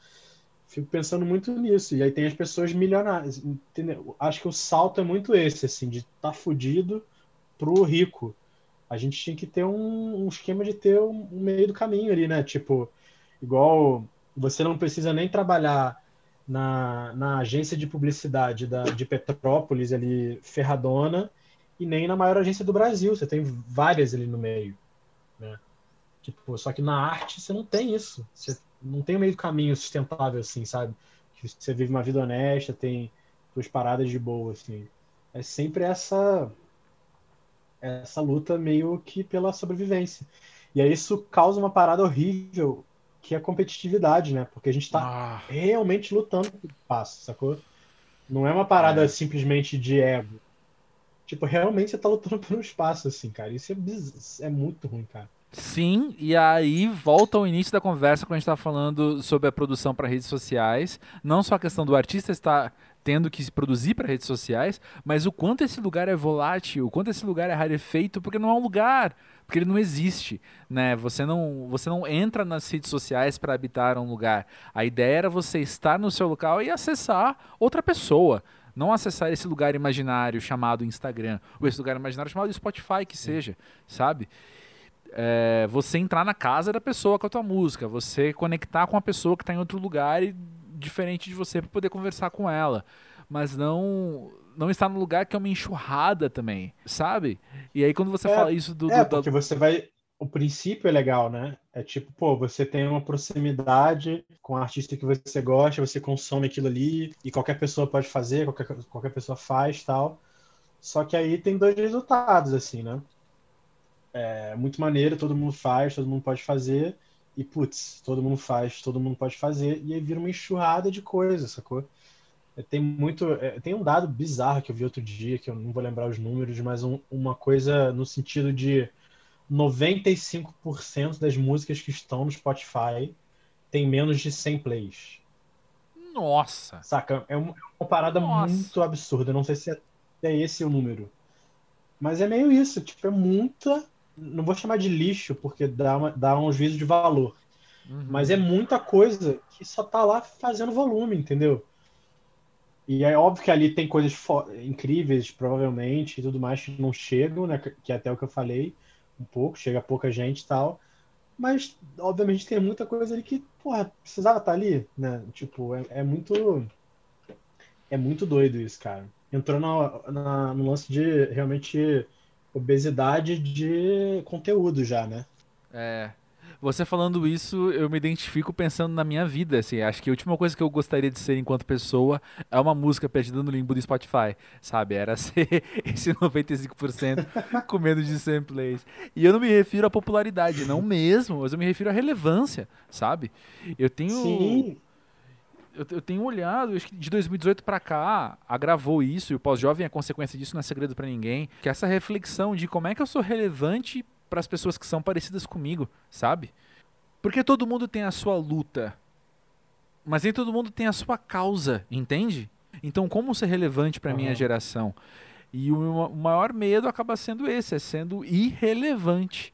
Fico pensando muito nisso. E aí tem as pessoas milionárias, entendeu? Acho que o salto é muito esse, assim, de tá fudido pro rico. A gente tinha que ter um, um esquema de ter um, um meio do caminho ali, né? Tipo, igual você não precisa nem trabalhar na, na agência de publicidade da, de Petrópolis ali, Ferradona, e nem na maior agência do Brasil. Você tem várias ali no meio. Tipo, só que na arte você não tem isso. Você não tem um meio caminho sustentável, assim, sabe? Você vive uma vida honesta, tem suas paradas de boa, assim. É sempre essa essa luta meio que pela sobrevivência. E aí isso causa uma parada horrível que é a competitividade, né? Porque a gente tá ah. realmente lutando por espaço, sacou? Não é uma parada é. simplesmente de ego. Tipo, realmente você tá lutando por um espaço, assim, cara. Isso é, é muito ruim, cara. Sim, e aí volta ao início da conversa quando a gente tá falando sobre a produção para redes sociais. Não só a questão do artista estar tendo que se produzir para redes sociais, mas o quanto esse lugar é volátil, o quanto esse lugar é rarefeito, porque não é um lugar porque ele não existe, né? Você não, você não entra nas redes sociais para habitar um lugar. A ideia era você estar no seu local e acessar outra pessoa, não acessar esse lugar imaginário chamado Instagram, ou esse lugar imaginário chamado Spotify, que seja, sabe? É, você entrar na casa da pessoa com a tua música, você conectar com a pessoa que está em outro lugar e diferente de você para poder conversar com ela, mas não não está no lugar que é uma enxurrada também, sabe? E aí quando você é, fala isso do, É, do, porque você vai. O princípio é legal, né? É tipo, pô, você tem uma proximidade com o artista que você gosta, você consome aquilo ali, e qualquer pessoa pode fazer, qualquer, qualquer pessoa faz tal. Só que aí tem dois resultados, assim, né? É muito maneiro, todo mundo faz, todo mundo pode fazer, e putz, todo mundo faz, todo mundo pode fazer, e aí vira uma enxurrada de coisas, sacou? É, tem muito. É, tem um dado bizarro que eu vi outro dia, que eu não vou lembrar os números, mas um, uma coisa no sentido de 95% das músicas que estão no Spotify tem menos de 100 plays. Nossa! Saca? É uma, é uma parada Nossa. muito absurda. não sei se é, é esse o número. Mas é meio isso. Tipo, é muita. Não vou chamar de lixo, porque dá, uma, dá um juízo de valor. Uhum. Mas é muita coisa que só tá lá fazendo volume, entendeu? E é óbvio que ali tem coisas incríveis, provavelmente, e tudo mais, que não chegam, né? Que é até o que eu falei, um pouco, chega pouca gente e tal. Mas, obviamente, tem muita coisa ali que, porra, precisava estar tá ali, né? Tipo, é, é muito. É muito doido isso, cara. Entrou na, na, no lance de realmente obesidade de conteúdo já, né? É. Você falando isso, eu me identifico pensando na minha vida, assim. Acho que a última coisa que eu gostaria de ser enquanto pessoa é uma música perdida no limbo do Spotify, sabe? Era (laughs) ser esse 95% com medo de 100 plays. E eu não me refiro à popularidade, não mesmo, mas eu me refiro à relevância, sabe? Eu tenho... Sim eu, tenho olhado, acho que de 2018 para cá, agravou isso, e o pós-jovem é consequência disso, não é segredo para ninguém, que é essa reflexão de como é que eu sou relevante para as pessoas que são parecidas comigo, sabe? Porque todo mundo tem a sua luta, mas nem todo mundo tem a sua causa, entende? Então, como ser relevante para a uhum. minha geração? E o, o maior medo acaba sendo esse, é sendo irrelevante.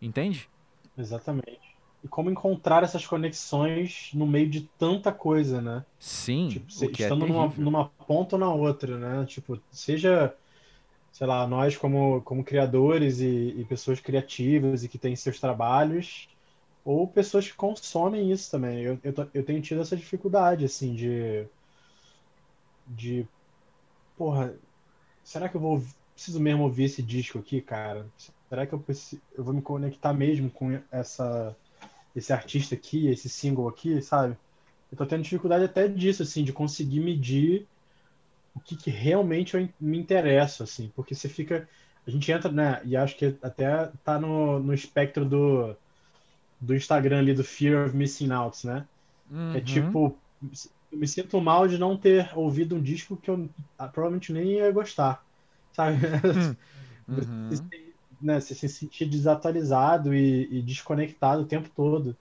Entende? Exatamente. E como encontrar essas conexões no meio de tanta coisa, né? Sim. Tipo, estando é numa, numa ponta ou na outra, né? Tipo, seja sei lá, nós como, como criadores e, e, pessoas criativas e que têm seus trabalhos, ou pessoas que consomem isso também. Eu, eu, eu tenho tido essa dificuldade, assim, de. de. Porra, será que eu vou preciso mesmo ouvir esse disco aqui, cara? Será que eu, preciso, eu vou me conectar mesmo com essa, esse artista aqui, esse single aqui, sabe? Eu tô tendo dificuldade até disso, assim, de conseguir medir o que, que realmente eu me interessa, assim, porque você fica. A gente entra, né? E acho que até tá no, no espectro do, do Instagram ali, do Fear of Missing Out, né? É uhum. É tipo, eu me sinto mal de não ter ouvido um disco que eu provavelmente nem ia gostar, sabe? (laughs) Uhum. Você, né, você se sentir desatualizado e, e desconectado o tempo todo.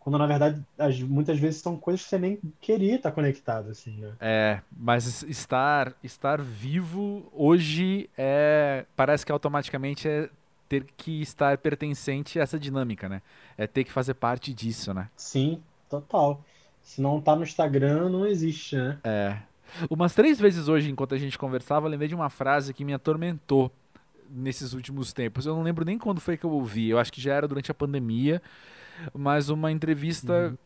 Quando na verdade as, muitas vezes são coisas que você nem queria estar conectado assim né? é mas estar estar vivo hoje é parece que automaticamente é ter que estar pertencente a essa dinâmica né? É ter que fazer parte disso né? Sim total. Se não tá no Instagram não existe né? É. Umas três vezes hoje enquanto a gente conversava eu lembrei de uma frase que me atormentou nesses últimos tempos eu não lembro nem quando foi que eu ouvi eu acho que já era durante a pandemia mas uma entrevista. Uhum.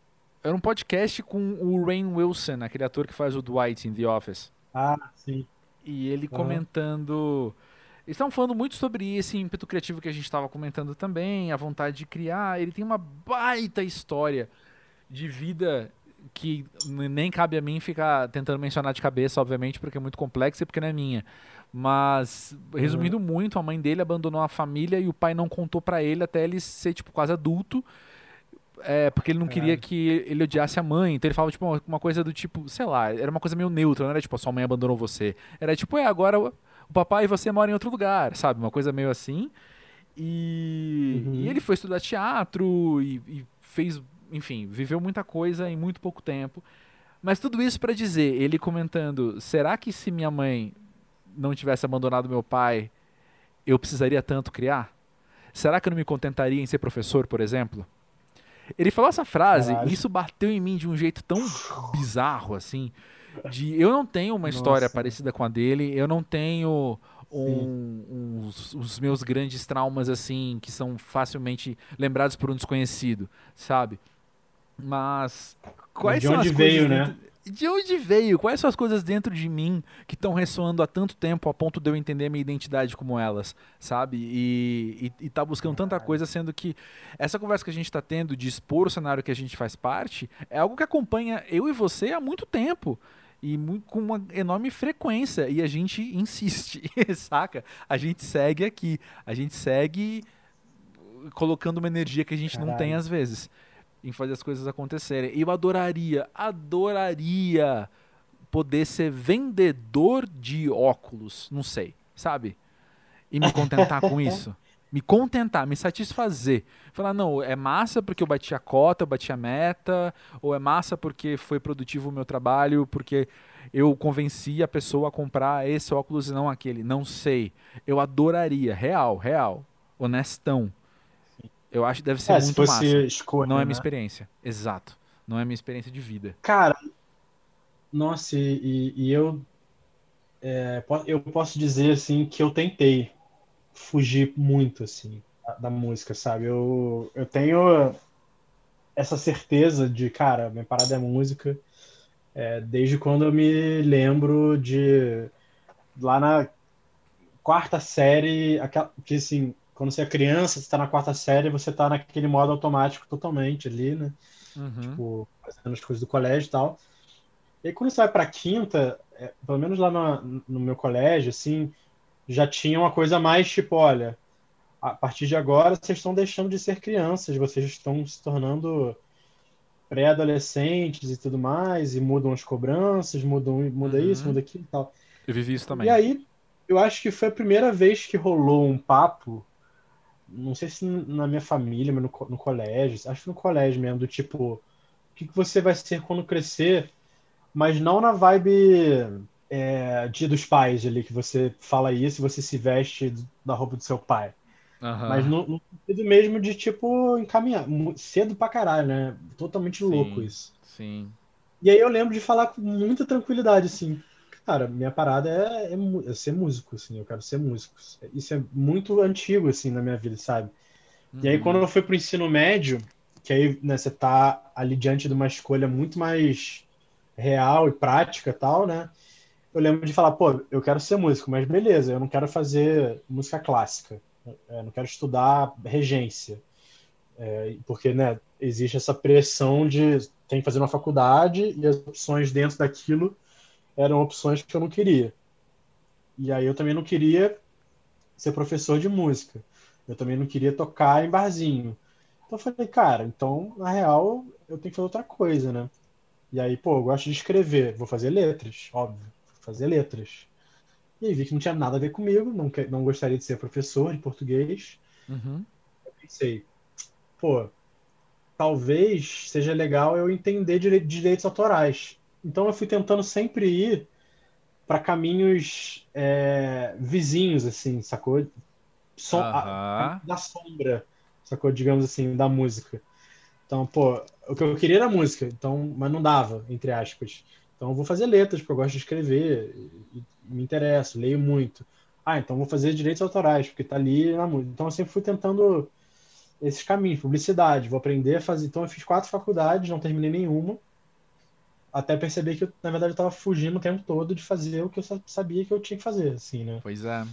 Era um podcast com o Rain Wilson, aquele ator que faz o Dwight em The Office. Ah, sim. E ele uhum. comentando. Eles estavam falando muito sobre esse ímpeto criativo que a gente estava comentando também, a vontade de criar. Ele tem uma baita história de vida que nem cabe a mim ficar tentando mencionar de cabeça, obviamente, porque é muito complexa e porque não é minha. Mas, resumindo uhum. muito, a mãe dele abandonou a família e o pai não contou para ele até ele ser, tipo, quase adulto. É, porque ele não queria que ele odiasse a mãe. Então ele falava, tipo, uma coisa do tipo, sei lá, era uma coisa meio neutra, não era tipo, a sua mãe abandonou você. Era tipo, é, agora o papai e você moram em outro lugar, sabe? Uma coisa meio assim. E, uhum. e ele foi estudar teatro e, e, fez, enfim, viveu muita coisa em muito pouco tempo. Mas tudo isso para dizer, ele comentando, será que se minha mãe não tivesse abandonado meu pai, eu precisaria tanto criar? Será que eu não me contentaria em ser professor, por exemplo? Ele falou essa frase Caralho. e isso bateu em mim de um jeito tão bizarro, assim. De eu não tenho uma história Nossa. parecida com a dele, eu não tenho um, uns, os meus grandes traumas, assim, que são facilmente lembrados por um desconhecido, sabe? Mas quais de são onde as veio, coisas né? De onde veio? Quais são as coisas dentro de mim que estão ressoando há tanto tempo a ponto de eu entender minha identidade como elas, sabe? E, e, e tá buscando tanta coisa, sendo que essa conversa que a gente está tendo de expor o cenário que a gente faz parte é algo que acompanha eu e você há muito tempo e com uma enorme frequência e a gente insiste, (laughs) saca? A gente segue aqui, a gente segue colocando uma energia que a gente Caralho. não tem às vezes em fazer as coisas acontecerem. Eu adoraria, adoraria poder ser vendedor de óculos, não sei, sabe? E me contentar com (laughs) isso. Me contentar, me satisfazer. Falar, não, é massa porque eu bati a cota, eu bati a meta, ou é massa porque foi produtivo o meu trabalho, porque eu convenci a pessoa a comprar esse óculos e não aquele. Não sei. Eu adoraria, real, real, honestão eu acho que deve ser é, muito massa. Escolha, não é minha né? experiência. Exato. Não é minha experiência de vida. Cara, nossa, e, e eu é, eu posso dizer assim que eu tentei fugir muito assim da, da, música, sabe? Eu, eu tenho essa certeza de, cara, minha parada é música. É, desde quando eu me lembro de lá na quarta série, aquela, que assim, quando você é criança, você está na quarta série, você está naquele modo automático totalmente ali, né? Uhum. Tipo, fazendo as coisas do colégio e tal. E aí, quando você vai para quinta, é, pelo menos lá no, no, meu colégio, assim, já tinha uma coisa mais tipo, olha, a partir de agora vocês estão deixando de ser crianças, vocês estão se tornando pré-adolescentes e tudo mais, e mudam as cobranças, mudam, muda uhum. isso, muda aquilo e tal. Eu vivi isso também. E aí, eu acho que foi a primeira vez que rolou um papo não sei se na minha família, mas no, no colégio, acho que no colégio mesmo, do tipo, o que, que você vai ser quando crescer, mas não na vibe é, dia dos pais ali, que você fala isso e você se veste da roupa do seu pai. Uhum. Mas no, no sentido mesmo de, tipo, encaminhar, cedo pra caralho, né? Totalmente sim, louco isso. Sim. E aí eu lembro de falar com muita tranquilidade, assim, Cara, minha parada é, é, é, ser músico, assim, eu quero ser músico. Isso é muito antigo, assim, na minha vida, sabe? Uhum. E aí, quando eu fui pro ensino médio, que aí né, você tá ali diante de uma escolha muito mais real e prática tal, né? eu lembro de falar, pô, eu quero ser músico, mas beleza, eu não quero fazer música clássica, eu é, não quero estudar regência, é, porque, né, existe essa pressão de tem que fazer uma faculdade e as opções dentro daquilo eram opções que eu não queria. E aí eu também não queria ser professor de música. Eu também não queria tocar em barzinho. Então eu falei, cara, então, na real, eu tenho que fazer outra coisa, né? E aí, pô, eu gosto de escrever, vou fazer letras, óbvio, vou fazer letras. E aí vi que não tinha nada a ver comigo, não, que, não gostaria de ser professor de português. Uhum. Eu pensei, pô, talvez seja legal eu entender dire direitos autorais. Então eu fui tentando sempre ir para caminhos é, vizinhos, assim, sacou? So a, da sombra, sacou? Digamos assim, da música. Então, pô, o que eu queria era música, então, mas não dava, entre aspas. Então eu vou fazer letras, porque eu gosto de escrever, e, e me interesso, leio muito. Ah, então vou fazer direitos autorais, porque tá ali na música. Então eu sempre fui tentando esses caminhos, publicidade, vou aprender a fazer. Então eu fiz quatro faculdades, não terminei nenhuma, até perceber que eu, na verdade eu estava fugindo o tempo todo de fazer o que eu sabia que eu tinha que fazer, assim, né? Pois é.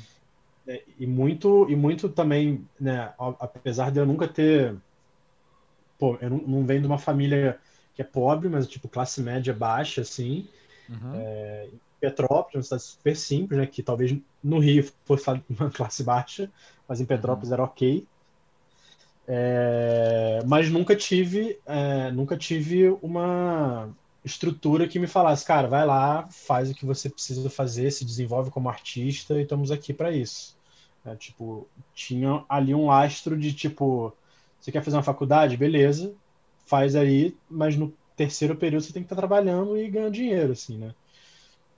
é e muito e muito também, né, apesar de eu nunca ter pô, eu não, não venho de uma família que é pobre, mas tipo classe média baixa assim. Uhum. É, Petrópolis, uma cidade super simples, né, que talvez no Rio fosse uma classe baixa, mas em Petrópolis uhum. era ok. É, mas nunca tive, é, nunca tive uma estrutura que me falasse, cara, vai lá, faz o que você precisa fazer, se desenvolve como artista e estamos aqui para isso. É, tipo, tinha ali um lastro de tipo, você quer fazer uma faculdade, beleza, faz aí, mas no terceiro período você tem que estar tá trabalhando e ganhando dinheiro, assim, né?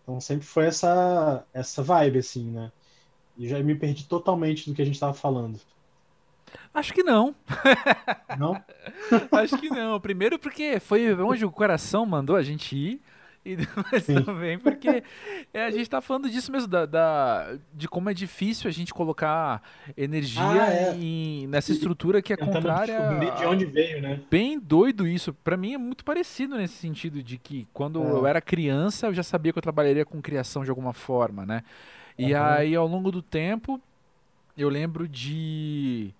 Então sempre foi essa essa vibe, assim, né? E já me perdi totalmente do que a gente estava falando. Acho que não. Não? (laughs) Acho que não. Primeiro porque foi onde o coração mandou a gente ir. E (laughs) depois Sim. também porque é, a gente tá falando disso mesmo, da, da, de como é difícil a gente colocar energia ah, é. em, nessa estrutura que é Tentando contrária. de onde veio, né? Bem doido isso. Para mim é muito parecido nesse sentido de que quando é. eu era criança eu já sabia que eu trabalharia com criação de alguma forma, né? E uhum. aí ao longo do tempo eu lembro de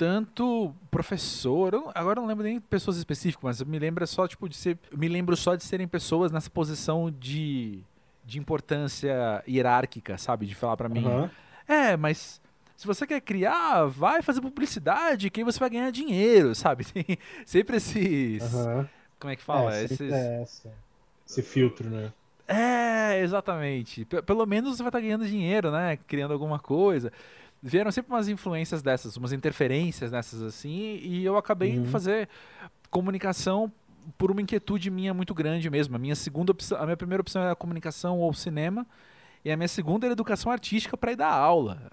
tanto professor, eu, agora eu não lembro nem pessoas específicas, mas me lembra só tipo de ser, me lembro só de serem pessoas nessa posição de, de importância hierárquica, sabe, de falar para mim, uhum. é, mas se você quer criar, vai fazer publicidade, que aí você vai ganhar dinheiro, sabe? (laughs) Tem sempre esses, uhum. como é que fala, é, esses é esse filtro, né? É, exatamente. P pelo menos você vai estar tá ganhando dinheiro, né? Criando alguma coisa vieram sempre umas influências dessas, umas interferências dessas assim, e eu acabei uhum. fazer comunicação por uma inquietude minha muito grande mesmo. A minha segunda opção, a minha primeira opção era comunicação ou cinema, e a minha segunda era educação artística para ir dar aula.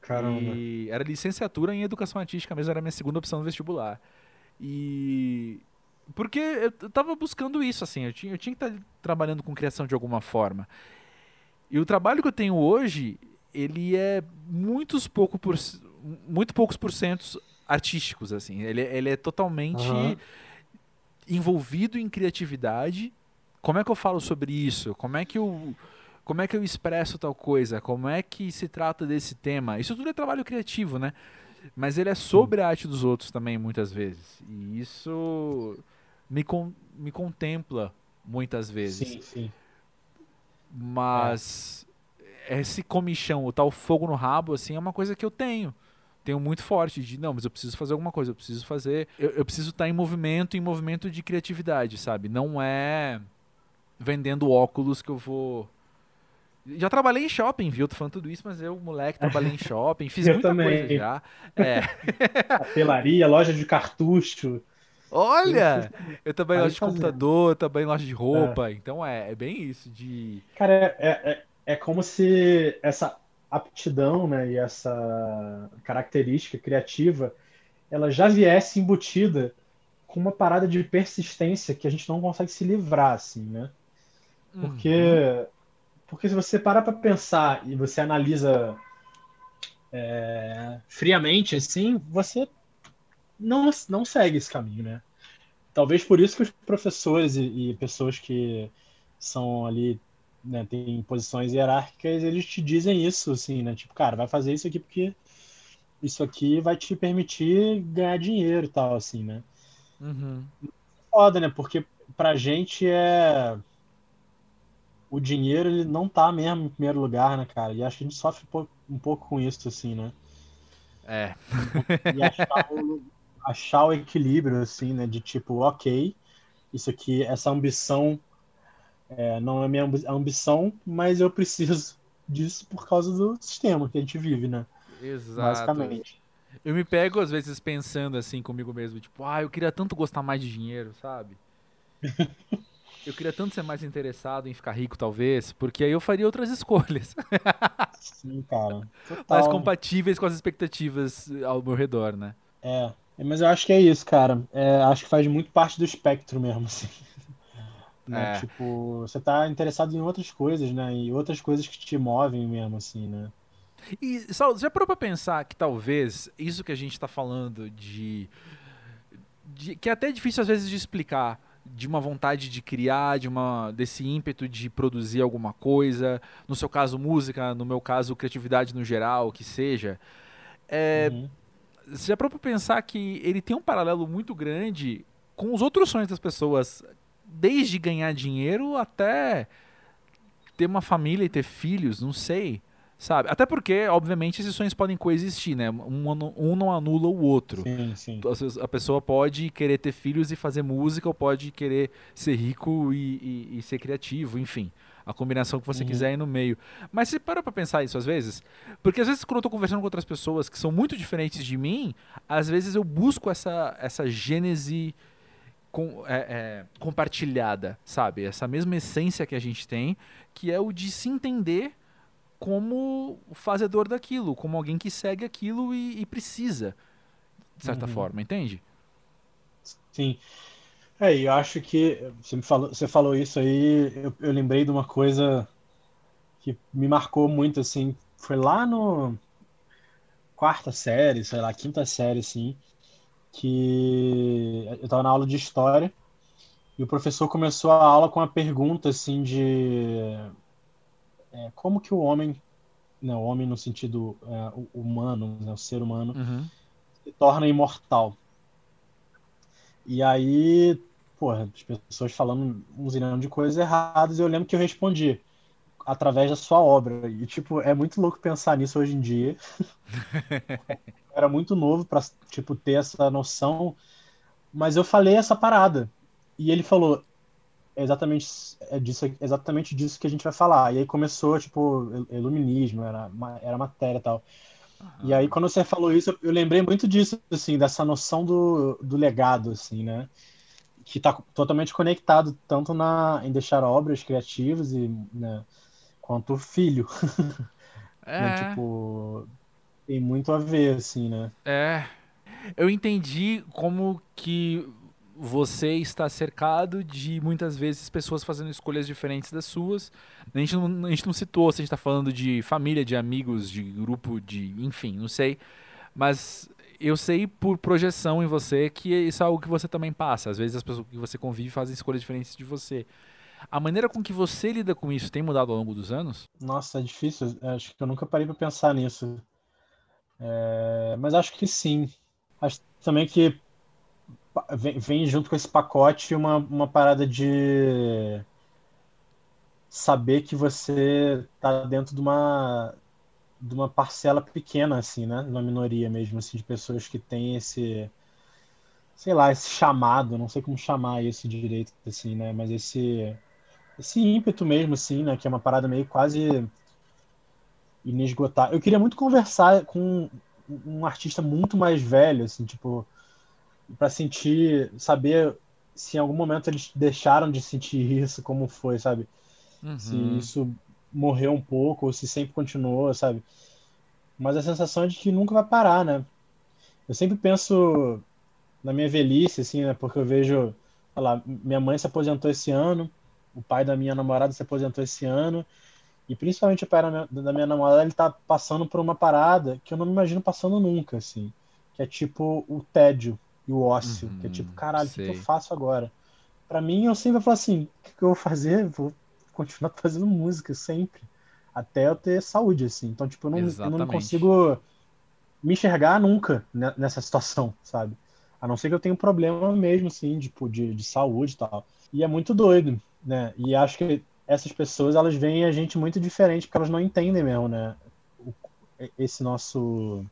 Caramba. E era licenciatura em educação artística mesmo, era a minha segunda opção no vestibular. E porque eu tava buscando isso assim, eu tinha, eu tinha que estar tá trabalhando com criação de alguma forma. E o trabalho que eu tenho hoje, ele é muitos pouco por, muito poucos porcentos artísticos assim. Ele, ele é totalmente uhum. envolvido em criatividade. Como é que eu falo sobre isso? Como é que eu como é que eu expresso tal coisa? Como é que se trata desse tema? Isso tudo é trabalho criativo, né? Mas ele é sobre a arte dos outros também, muitas vezes. E isso me, con me contempla muitas vezes. Sim, sim. Mas esse comichão, o tal fogo no rabo, assim, é uma coisa que eu tenho. Tenho muito forte de, não, mas eu preciso fazer alguma coisa, eu preciso fazer. Eu, eu preciso estar em movimento, em movimento de criatividade, sabe? Não é vendendo óculos que eu vou. Já trabalhei em shopping, viu? Tô falando tudo isso, mas eu, moleque, trabalhei em (laughs) shopping, fiz muita também. coisa já. É. (laughs) Papelaria, loja de cartucho. Olha! Eu também em loja de computador, também em loja de roupa. É. Então é, é bem isso de. Cara, é, é, como se essa aptidão né, e essa característica criativa ela já viesse embutida com uma parada de persistência que a gente não consegue se livrar, assim, né? Porque, uhum. porque se você parar para pensar e você analisa é, friamente, assim, você não, não segue esse caminho, né? Talvez por isso que os professores e, e pessoas que são ali né, tem posições hierárquicas, eles te dizem isso, assim, né? Tipo, cara, vai fazer isso aqui porque isso aqui vai te permitir ganhar dinheiro e tal, assim, né? Uhum. Foda, né? Porque pra gente é. O dinheiro, ele não tá mesmo em primeiro lugar, né, cara? E acho que a gente sofre um pouco com isso, assim, né? É. E achar o, achar o equilíbrio, assim, né? De tipo, ok, isso aqui, essa ambição é, não é minha ambição, mas eu preciso (laughs) disso por causa do sistema que a gente vive, né? Exato. Basicamente. Eu me pego às vezes pensando assim comigo mesmo, tipo, ah, eu queria tanto gostar mais de dinheiro, sabe? (laughs) eu queria tanto ser mais interessado em ficar rico, talvez, porque aí eu faria outras escolhas. (laughs) Sim, cara. Total. Mais compatíveis com as expectativas ao meu redor, né? É, mas eu acho que é isso, cara. É, acho que faz muito parte do espectro mesmo, assim. Né? É. Tipo, você tá interessado em outras coisas, né? E outras coisas que te movem mesmo, assim, né? E, Saulo, já parou pra pensar que talvez isso que a gente tá falando de, de. que é até difícil às vezes de explicar de uma vontade de criar, de uma desse ímpeto de produzir alguma coisa, no seu caso música, no meu caso criatividade no geral, que seja. É, uhum. Você já parou pra pensar que ele tem um paralelo muito grande com os outros sonhos das pessoas desde ganhar dinheiro até ter uma família e ter filhos, não sei. Sabe? Até porque, obviamente, esses sonhos podem coexistir, né? Um, um não anula o outro. Sim, sim. A pessoa pode querer ter filhos e fazer música, ou pode querer ser rico e, e, e ser criativo, enfim. A combinação que você uhum. quiser aí no meio. Mas você para pra pensar isso às vezes? Porque às vezes, quando eu tô conversando com outras pessoas que são muito diferentes de mim, às vezes eu busco essa, essa gênese com, é, é, compartilhada, sabe? Essa mesma essência que a gente tem, que é o de se entender como o fazedor daquilo, como alguém que segue aquilo e, e precisa, de certa uhum. forma, entende? Sim. É, eu acho que você, me falou, você falou isso aí, eu, eu lembrei de uma coisa que me marcou muito, assim, foi lá no quarta série, sei lá, quinta série, assim, que eu estava na aula de história e o professor começou a aula com uma pergunta assim de é, como que o homem, né, o homem no sentido é, humano, né, o ser humano, uhum. se torna imortal. E aí, porra, as pessoas falando um zilhão de coisas erradas, e eu lembro que eu respondi através da sua obra. E, tipo, é muito louco pensar nisso hoje em dia. (laughs) era muito novo para tipo ter essa noção, mas eu falei essa parada e ele falou é exatamente é disso é exatamente disso que a gente vai falar. E aí começou tipo iluminismo, era era matéria tal. E aí quando você falou isso, eu lembrei muito disso assim, dessa noção do, do legado assim, né? Que está totalmente conectado tanto na em deixar obras criativas e né, quanto filho. (laughs) É. né, tipo, tem muito a ver, assim, né? É. Eu entendi como que você está cercado de muitas vezes pessoas fazendo escolhas diferentes das suas. A gente não, a gente não citou se a gente está falando de família, de amigos, de grupo, de. enfim, não sei. Mas eu sei por projeção em você que isso é algo que você também passa. Às vezes as pessoas que você convive fazem escolhas diferentes de você. A maneira com que você lida com isso tem mudado ao longo dos anos? Nossa, é difícil. Acho que eu nunca parei para pensar nisso. É, mas acho que sim. Acho também que vem, vem, junto com esse pacote uma, uma parada de saber que você está dentro de uma de uma parcela pequena assim, né, uma minoria mesmo assim de pessoas que têm esse sei lá, esse chamado, não sei como chamar isso direito assim, né, mas esse esse ímpeto mesmo assim, né, que é uma parada meio quase inesgotável. Eu queria muito conversar com um artista muito mais velho, assim, tipo, para sentir, saber se em algum momento eles deixaram de sentir isso, como foi, sabe? Uhum. Se isso morreu um pouco, ou se sempre continuou, sabe? Mas a sensação é de que nunca vai parar, né? Eu sempre penso na minha velhice, assim, né? Porque eu vejo, sei lá, minha mãe se aposentou esse ano, o pai da minha namorada se aposentou esse ano, e principalmente o pai da minha, namorada, ele tá passando por uma parada que eu não me imagino passando nunca, assim. Que é tipo o tédio e o ócio. Uhum, que é tipo, caralho, o que, que, eu faço agora? Para mim, eu sempre falo assim, o que, que, eu vou fazer? Vou continuar (laughs) fazendo música sempre. Até eu ter saúde, assim. Então, tipo, eu não, eu não consigo me enxergar nunca nessa situação, (laughs) sabe? A não ser que eu tenha um problema mesmo, assim, tipo, de, de saúde e tal. E é muito doido, né? E acho que essas pessoas, elas veem a gente muito diferente, porque elas não entendem mesmo, né? esse nosso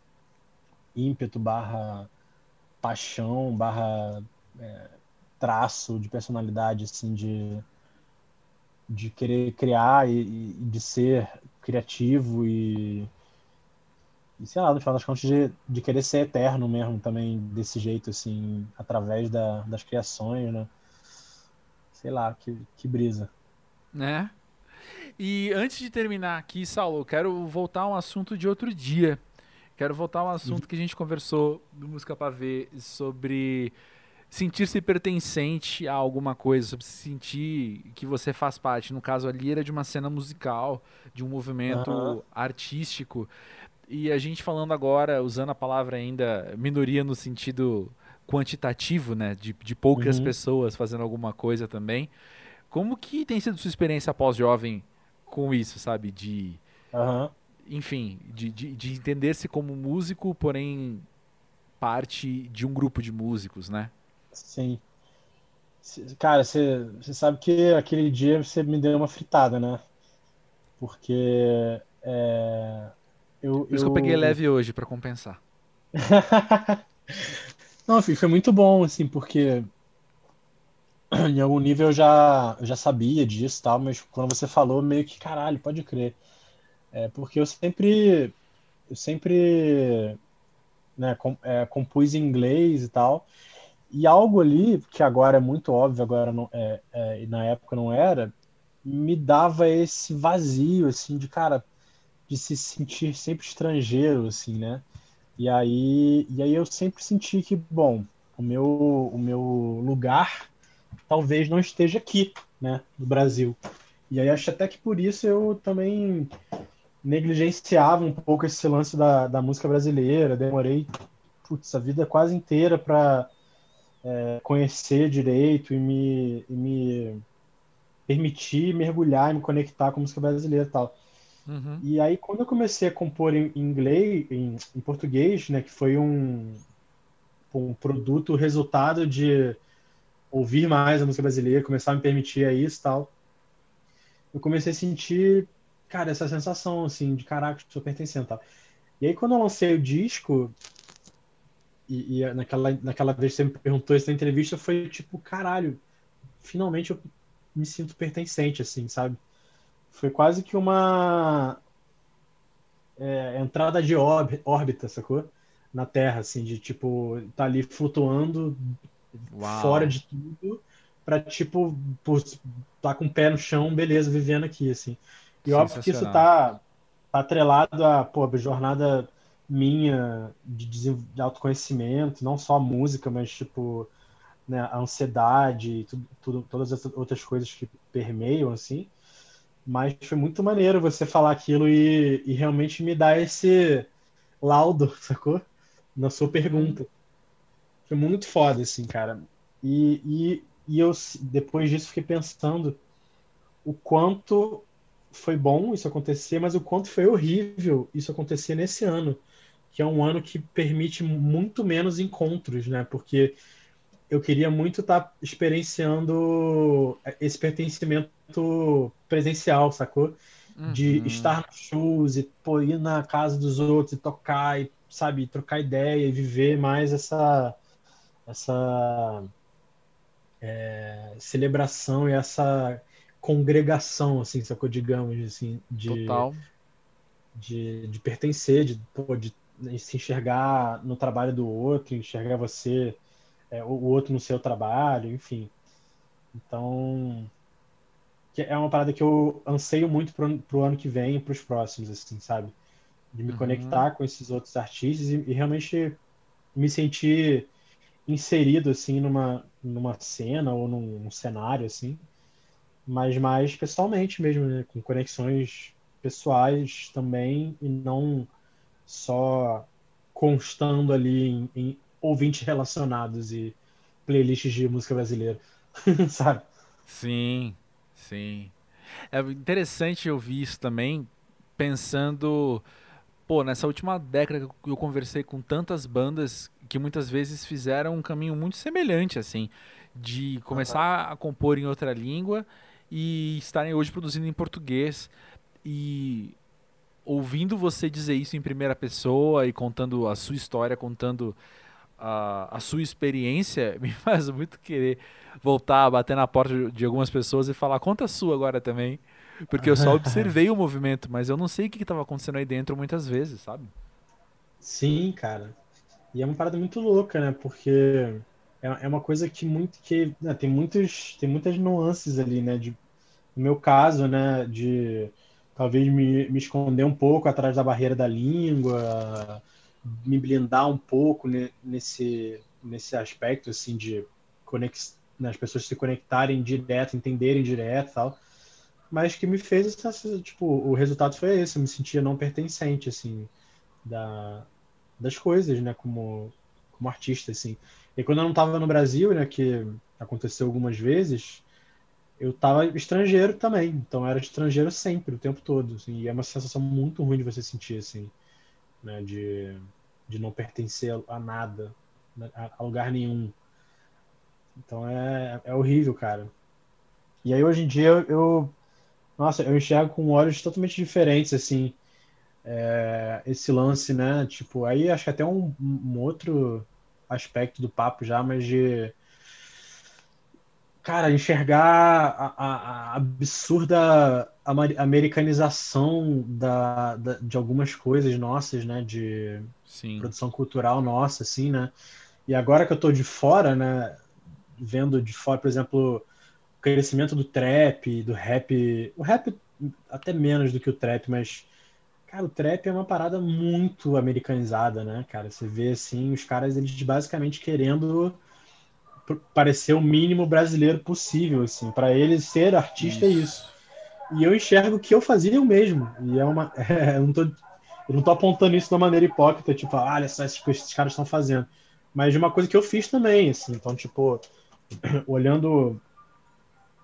ímpeto barra paixão, barra é, traço de personalidade, assim, de, de querer criar e, e de ser criativo e, e, sei lá, no final das contas, de, de querer ser eterno mesmo também, desse jeito, assim, através da, das criações, né? Sei lá, que, que brisa. Né? E antes de terminar aqui, Saulo, eu quero voltar a um assunto de outro dia. Quero voltar a um assunto que a gente conversou no Música Pra Ver sobre sentir-se pertencente a alguma coisa, sobre sentir que você faz parte. No caso ali era de uma cena musical, de um movimento uhum. artístico. E a gente falando agora, usando a palavra ainda minoria no sentido quantitativo, né? De, de poucas uhum. pessoas fazendo alguma coisa também. Como que tem sido sua experiência pós-jovem com isso, sabe? De. Uhum. Enfim, de, de, de entender-se como músico, porém parte de um grupo de músicos, né? Sim. Cara, você sabe que aquele dia você me deu uma fritada, né? Porque. É, eu, Por isso eu... que eu peguei leve hoje para compensar. (laughs) Não, foi muito bom, assim, porque em algum nível eu já, eu já sabia disso tal, mas quando você falou, meio que caralho, pode crer. É, porque eu sempre, eu sempre né, com, é, compus em inglês e tal, e algo ali, que agora é muito óbvio, agora não, é, é, e na época não era, me dava esse vazio, assim, de cara, de se sentir sempre estrangeiro, assim, né? E aí, e aí eu sempre senti que, bom, o meu, o meu lugar talvez não esteja aqui, né, no Brasil. E aí acho até que por isso eu também negligenciava um pouco esse lance da, da música brasileira. Demorei, putz, a vida quase inteira para é, conhecer direito e me, e me permitir mergulhar e me conectar com a música brasileira e tal. Uhum. E aí, quando eu comecei a compor em inglês, em, em português, né, que foi um, um produto resultado de ouvir mais a música brasileira, começar a me permitir a isso tal, eu comecei a sentir, cara, essa sensação, assim, de caraca, estou pertencendo tal. E aí, quando eu lancei o disco, e, e, naquela, naquela vez que você me perguntou essa entrevista, foi tipo, caralho, finalmente eu me sinto pertencente, assim, sabe? Foi quase que uma é, entrada de órbita, sacou? Na Terra, assim, de tipo, tá ali flutuando Uau. fora de tudo, pra, tipo, por, tá com o pé no chão, beleza, vivendo aqui, assim. E óbvio que isso tá, tá atrelado a, pô, a jornada minha de, de autoconhecimento, não só a música, mas, tipo, né, a ansiedade, tudo, tudo, todas as outras coisas que permeiam, assim. Mas foi muito maneiro você falar aquilo e, e realmente me dar esse laudo, (laughs) sacou? Na sua pergunta. Foi muito foda, assim, cara. E, e, e eu, depois disso, fiquei pensando o quanto foi bom isso acontecer, mas o quanto foi horrível isso acontecer nesse ano, que é um ano que permite muito menos encontros, né? Porque eu queria muito estar tá experienciando esse pertencimento presencial, sacou? Uhum. De estar nos shows e pô, ir na casa dos outros e tocar e, sabe, trocar ideia e viver mais essa essa é, celebração e essa congregação, assim, sacou? Digamos, assim, de, de, de pertencer, de, pô, de, se enxergar no trabalho do outro, enxergar você, é, o outro no seu trabalho, enfim. Então, é uma parada que eu anseio muito pro, pro ano que vem e pros próximos, assim, sabe? De me uhum. conectar com esses outros artistas e, e realmente me sentir inserido assim numa, numa cena ou num, cenário assim, mas mais pessoalmente mesmo, né? com conexões pessoais também e não só constando ali em, em ouvintes relacionados e playlists de música brasileira, (laughs) sabe? Sim, sim. É interessante ouvir isso também, pensando, pô, nessa última década que eu conversei com tantas bandas que muitas vezes fizeram um caminho muito semelhante, assim, de começar uhum. a compor em outra língua e estarem hoje produzindo em português. E ouvindo você dizer isso em primeira pessoa e contando a sua história, contando a, a sua experiência, (laughs) me faz muito querer voltar a bater na porta de algumas pessoas e falar, conta a sua agora também. Porque eu só (laughs) observei o movimento, mas eu não sei o que estava acontecendo aí dentro muitas vezes, sabe? Sim, cara. E é uma parada muito louca, né? Porque é, é uma coisa que muito que né, tem muitos tem muitas nuances ali, né? De, no meu caso, né? De talvez me, me esconder um pouco atrás da barreira da língua, me blindar um pouco nesse nesse aspecto assim de conex, né, as pessoas se conectarem direto, entenderem direto, tal. Mas que me fez tipo o resultado foi esse, eu me sentia não pertencente assim da das coisas, né, como como artista assim. E quando eu não estava no Brasil, né, que aconteceu algumas vezes, eu estava estrangeiro também. Então era estrangeiro sempre, o tempo todo. Assim, e é uma sensação muito ruim de você sentir, assim, né, de, de não pertencer a nada, né, a, lugar nenhum. Então é, é horrível, cara. E aí hoje em dia eu, nossa, eu enxergo com olhos totalmente diferentes, assim, é, esse lance, né? Tipo, aí acho que até um, um outro aspecto do papo já, mas de cara, enxergar a, a, a absurda americanização da, da, de algumas coisas nossas, né, de Sim. produção cultural nossa, assim, né, e agora que eu tô de fora, né, vendo de fora, por exemplo, o crescimento do trap, do rap, o rap até menos do que o trap, mas Cara, o trap é uma parada muito americanizada, né, cara? Você vê, assim, os caras, eles basicamente querendo parecer o mínimo brasileiro possível, assim. para eles ser artista isso. é isso. E eu enxergo que eu fazia o mesmo. E é uma... (laughs) É, eu, não tô, eu não tô apontando isso de uma maneira hipócrita, tipo, ah, olha só esses, esses caras estão fazendo. Mas de uma coisa que eu fiz também, assim. Então, tipo, (clears throat) olhando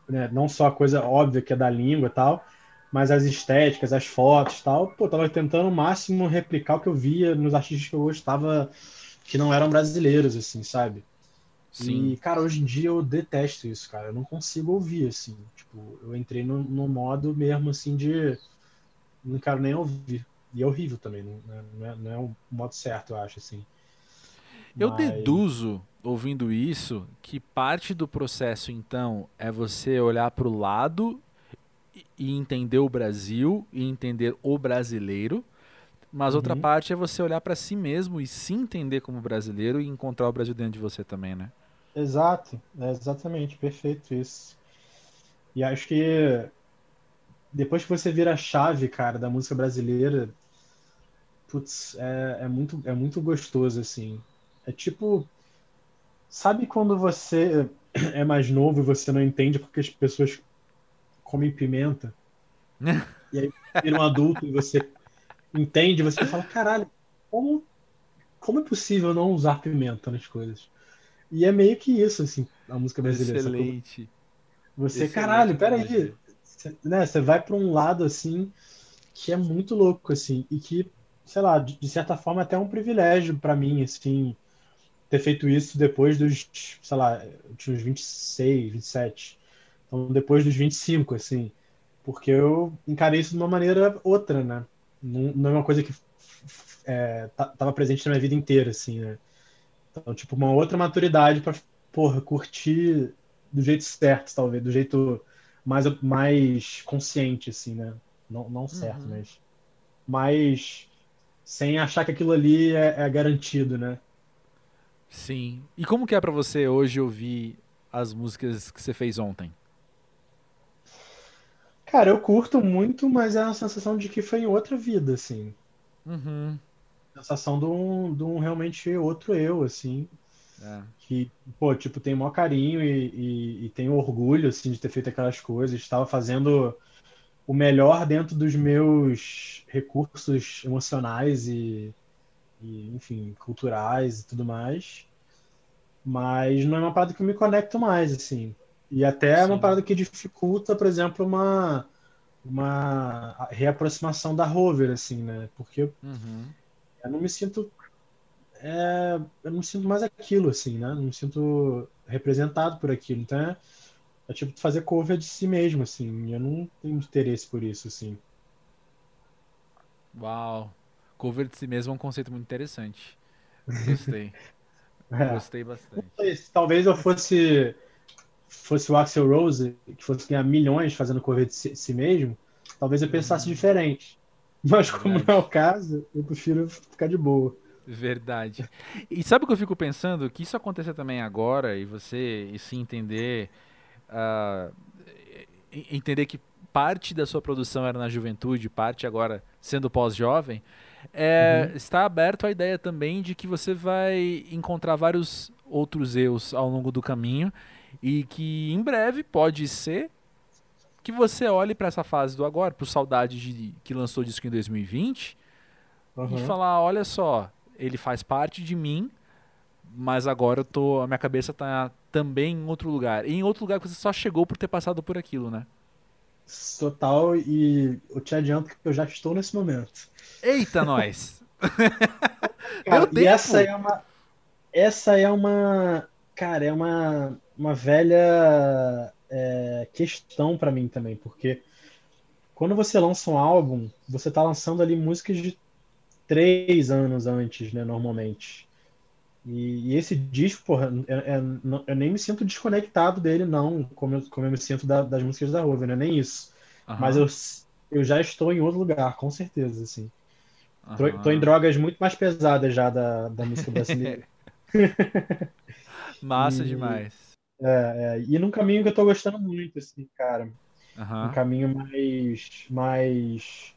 né, não só a coisa óbvia que é da língua e tal, mas as estéticas, as fotos tal, pô, tava tentando o máximo replicar o que eu via nos artistas que eu gostava que não eram brasileiros, assim, sabe? Sim. E, cara, hoje em dia eu detesto isso, cara. Eu não consigo ouvir, assim. Tipo, eu entrei no, no modo mesmo, assim, de. Não quero nem ouvir. E é horrível também, não é, não é, não é o modo certo, eu acho, assim. Eu Mas... deduzo, ouvindo isso, que parte do processo, então, é você olhar para o lado e entender o Brasil e entender o brasileiro. Mas uhum. outra parte é você olhar para si mesmo e se entender como brasileiro e encontrar o Brasil dentro de você também, né? Exato, é exatamente, perfeito isso. E acho que depois que você vira a chave, cara, da música brasileira, putz, é, é, muito, é muito gostoso, assim. É tipo, sabe quando você é mais novo e você não entende porque as pessoas comem pimenta? (laughs) e aí vira um adulto e você entende, você fala, caralho, como, como é possível não usar pimenta nas coisas? E é meio que isso, assim, a música brasileira. Excelente. Você, Excelente, caralho, peraí. Você, né, você vai para um lado, assim, que é muito louco, assim, e que, sei lá, de, de certa forma até é um privilégio para mim, assim, ter feito isso depois dos, sei lá, eu tinha uns 26, 27. Então, depois dos 25, assim. Porque eu encarei isso de uma maneira outra, né? Não, não é uma coisa que é, tava presente na minha vida inteira, assim, né? Então, tipo, uma outra maturidade para porra, curtir do jeito certo, talvez, do jeito mais, mais consciente, assim, né? Não, não certo, uhum. mas mais sem achar que aquilo ali é, é, garantido, né? Sim. E como que é para você hoje ouvir as músicas que você fez ontem? Cara, eu curto muito, mas é uma sensação de que foi em outra vida, assim. Uhum sensação de um, de um realmente outro eu, assim. É. Que, pô, tipo, tem maior carinho e, e, e tem orgulho, assim, de ter feito aquelas coisas. Estava fazendo o melhor dentro dos meus recursos emocionais e, e, enfim, culturais e tudo mais. Mas não é uma parada que eu me conecto mais, assim. E até Sim. é uma parada que dificulta, por exemplo, uma, uma reaproximação da Rover, assim, né? Porque Uhum. eu não me sinto. é, eu não me sinto mais aquilo, assim, né? Não me sinto representado por aquilo. Então é, é tipo fazer cover de si mesmo, assim. Eu não tenho interesse por isso, assim. Uau. Cover de si mesmo é um conceito muito interessante. (laughs) Gostei. É. Gostei bastante. Talvez- Talvez eu fosse fosse o Axel Rose, que fosse ganhar milhões fazendo cover de si, si mesmo, talvez eu pensasse diferente. (laughs) Mas como não é o caso, eu prefiro ficar de boa. Verdade. E sabe o que eu fico pensando? Que isso aconteça também agora e você e se entender e- entender que parte da sua produção era na juventude, parte agora sendo pós-jovem, é, está aberto a ideia também de que você vai encontrar vários outros eus ao longo do caminho e que em breve pode ser que você olhe para essa fase do agora, para o Saudade de, que lançou o disco em 2020 e Uhum. falar, olha só, ele faz parte de mim, mas agora eu tô, a minha cabeça tá também em outro lugar. E em outro lugar que você só chegou por ter passado por aquilo, né? Total, e eu te adianto que eu já estou nesse momento. Eita, nós! (laughs) Cara, e essa é uma. Essa é uma. Cara, é uma, uma velha é, questão pra mim também, porque quando você lança um álbum, você tá lançando ali músicas de três anos antes, né, normalmente. E, e esse disco, porra, é- é- não- eu nem me sinto desconectado dele, não, como eu, como eu me sinto da- das músicas da Rover, não é nem isso. Aham, Mas eu, eu já estou em outro lugar, com certeza, assim. Tô, tô em drogas muito mais pesadas já da, da música brasileira. (laughs) (laughs) Massa E- demais. É, é, e num caminho que eu tô gostando muito, assim, cara. Um Aham. caminho mais, mais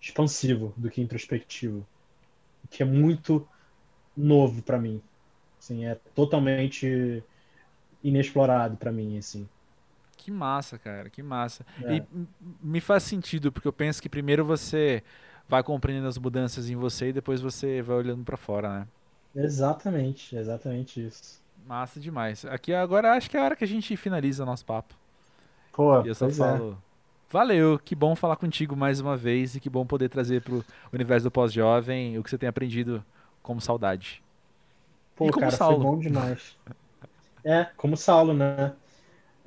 expansivo do que introspectivo. Que é muito novo pra mim. Assim, é totalmente inexplorado pra mim, assim. Que massa, cara, que massa. É. E me faz sentido, porque eu penso que primeiro você vai compreendendo as mudanças em você e depois você vai olhando pra fora, né? Exatamente, exatamente isso. Massa demais. Aqui agora acho que é a hora que a gente finaliza o nosso papo. Pô, E eu só é. falo, valeu, que bom falar contigo mais uma vez e que bom poder trazer pro universo do pós-jovem o que você tem aprendido como saudade. Pô, E como cara, Saulo. foi bom demais. É, como Saulo, né?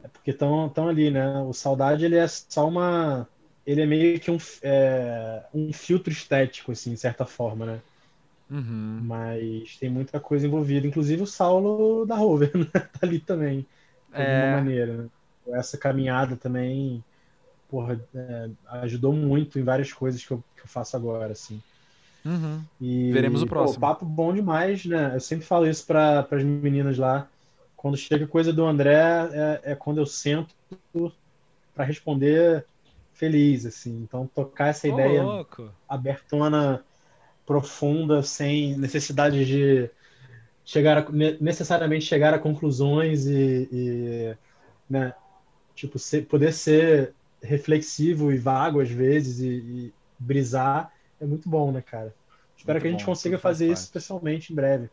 É porque estão tão ali, né? O Saudade, ele é só uma... Ele é meio que um, é, um filtro estético, assim, de certa forma, né? Uhum. Mas tem muita coisa envolvida. Inclusive o Saulo da Rover, (laughs) né? Tá ali também, de alguma É, maneira, né? Essa caminhada também, porra, é, ajudou muito em várias coisas que eu, que eu faço agora, assim. uhum. E, Veremos o pô, próximo. papo bom demais, né? Eu sempre falo isso para as meninas lá. Quando chega coisa do André, é, é quando eu sento para responder feliz, assim. Então, tocar essa Ô, ideia louco. abertona, profunda, sem necessidade de chegar a- ne- necessariamente chegar a conclusões e, e, né, tipo, ser- poder ser reflexivo e vago às vezes e, e brisar é muito bom, né, cara? Espero Muito que a gente bom, consiga tudo faz fazer isso parte. pessoalmente em breve.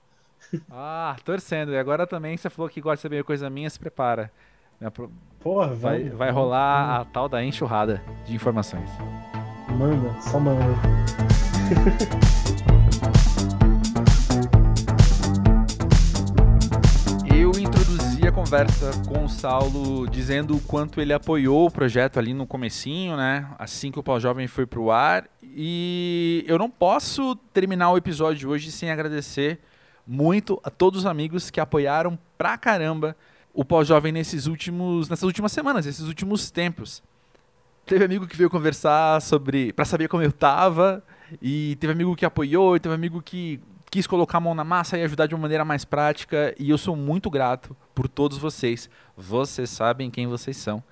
(laughs) Ah, torcendo. E agora também você falou que gosta de saber coisa minha, se prepara. Minha pro- Porra, Vai, vamos, vai vamos, rolar a tal da enxurrada de informações. Manda, só manda. Eu introduzi a conversa com o Saulo dizendo o quanto ele apoiou o projeto ali no comecinho, né? Assim que o Pós-Jovem foi pro ar. E eu não posso terminar o episódio de hoje sem agradecer muito a todos os amigos que apoiaram pra caramba o Pós-Jovem nesses últimos, nessas últimas semanas, nesses últimos tempos. Teve amigo que veio conversar sobre, Pra saber como eu tava, e teve amigo que apoiou, e teve amigo que quis colocar a mão na massa e ajudar de uma maneira mais prática, e eu sou muito grato por todos vocês. Vocês sabem quem vocês são.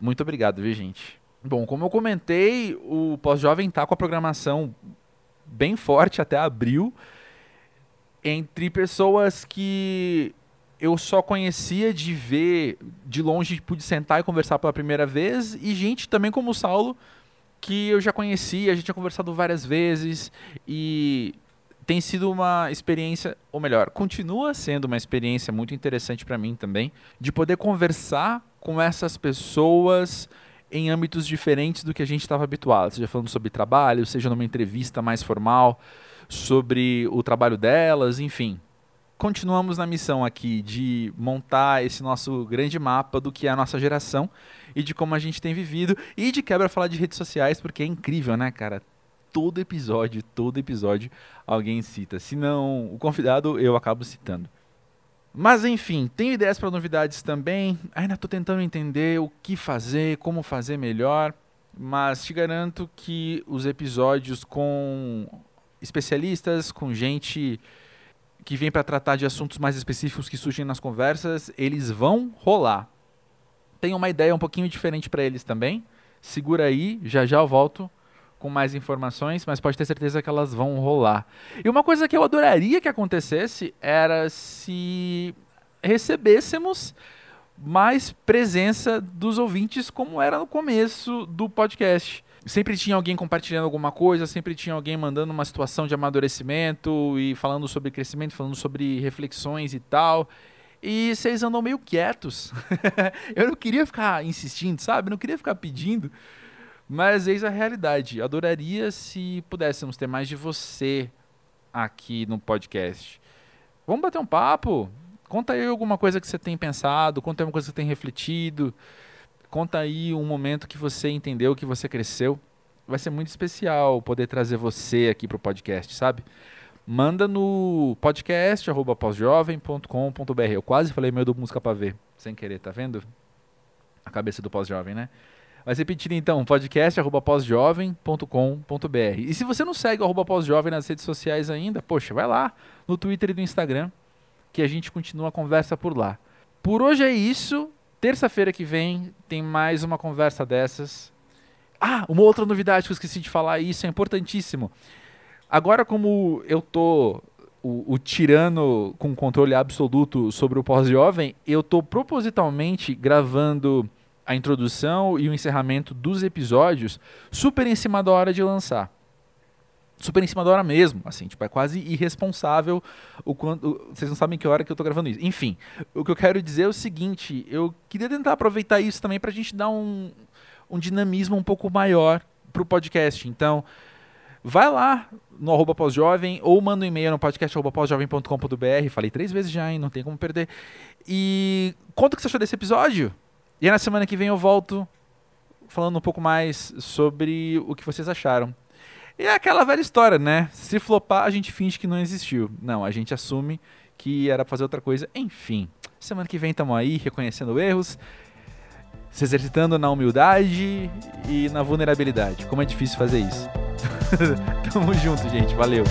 Muito obrigado, viu, gente? Bom, como eu comentei, o Pós-Jovem tá com a programação bem forte até abril, entre pessoas que eu só conhecia de ver de longe, pude sentar e conversar pela primeira vez, e gente também como o Saulo, que eu já conhecia, a gente tinha conversado várias vezes, e tem sido uma experiência, ou melhor, continua sendo uma experiência muito interessante para mim também, de poder conversar com essas pessoas em âmbitos diferentes do que a gente estava habituado, seja falando sobre trabalho, seja numa entrevista mais formal, sobre o trabalho delas, enfim. Continuamos na missão aqui de montar esse nosso grande mapa do que é a nossa geração e de como a gente tem vivido e de quebra falar de redes sociais, porque é incrível, né, cara? Todo episódio, todo episódio alguém cita. Se não o convidado, eu acabo citando. Mas enfim, tenho ideias para novidades também. Ainda estou tentando entender o que fazer, como fazer melhor. Mas te garanto que os episódios com especialistas, com gente que vem para tratar de assuntos mais específicos que surgem nas conversas, eles vão rolar. Tenho uma ideia um pouquinho diferente para eles também. Segura aí, já já eu volto com mais informações, mas pode ter certeza que elas vão rolar. E uma coisa que eu adoraria que acontecesse era se recebêssemos mais presença dos ouvintes, como era no começo do podcast. Sempre tinha alguém compartilhando alguma coisa, sempre tinha alguém mandando uma situação de amadurecimento e falando sobre crescimento, falando sobre reflexões e tal. E vocês andam meio quietos. (laughs) eu não queria ficar insistindo, sabe? Não queria ficar pedindo. Mas eis a realidade. Adoraria se pudéssemos ter mais de você aqui no podcast. Vamos bater um papo? Conta aí alguma coisa que você tem pensado, conta aí uma coisa que você tem refletido. Conta aí um momento que você entendeu, que você cresceu. Vai ser muito especial poder trazer você aqui para o podcast, sabe? Manda no podcast pós-jovem.com.br. Eu quase falei meu do música para ver, sem querer, tá vendo? A cabeça do pós-jovem, né? Mas repetindo então, podcast arroba E se você não segue o pós-jovem nas redes sociais ainda, poxa, vai lá no Twitter e no Instagram, que a gente continua a conversa por lá. Por hoje é isso. Terça-feira que vem tem mais uma conversa dessas. Ah, uma outra novidade que eu esqueci de falar, e isso é importantíssimo. Agora, como eu tô o, o tirano com controle absoluto sobre o pós-jovem, eu tô propositalmente gravando a introdução e o encerramento dos episódios super em cima da hora de lançar. Super em cima da hora mesmo, assim, tipo, é quase irresponsável o quanto. Vocês não sabem que hora que eu tô gravando isso. Enfim, o que eu quero dizer é o seguinte: eu queria tentar aproveitar isso também pra gente dar um, um dinamismo um pouco maior pro podcast. Então, vai lá no arroba pós-jovem ou manda um e-mail no podcast pós-jovem.com.br. Falei três vezes já, hein? Não tem como perder. E conta o que você achou desse episódio. E na semana que vem eu volto falando um pouco mais sobre o que vocês acharam. E é aquela velha história, né? Se flopar, a gente finge que não existiu. Não, a gente assume que era pra fazer outra coisa. Enfim, semana que vem estamos aí reconhecendo erros, se exercitando na humildade e na vulnerabilidade. Como é difícil fazer isso. (laughs) Tamo junto, gente. Valeu.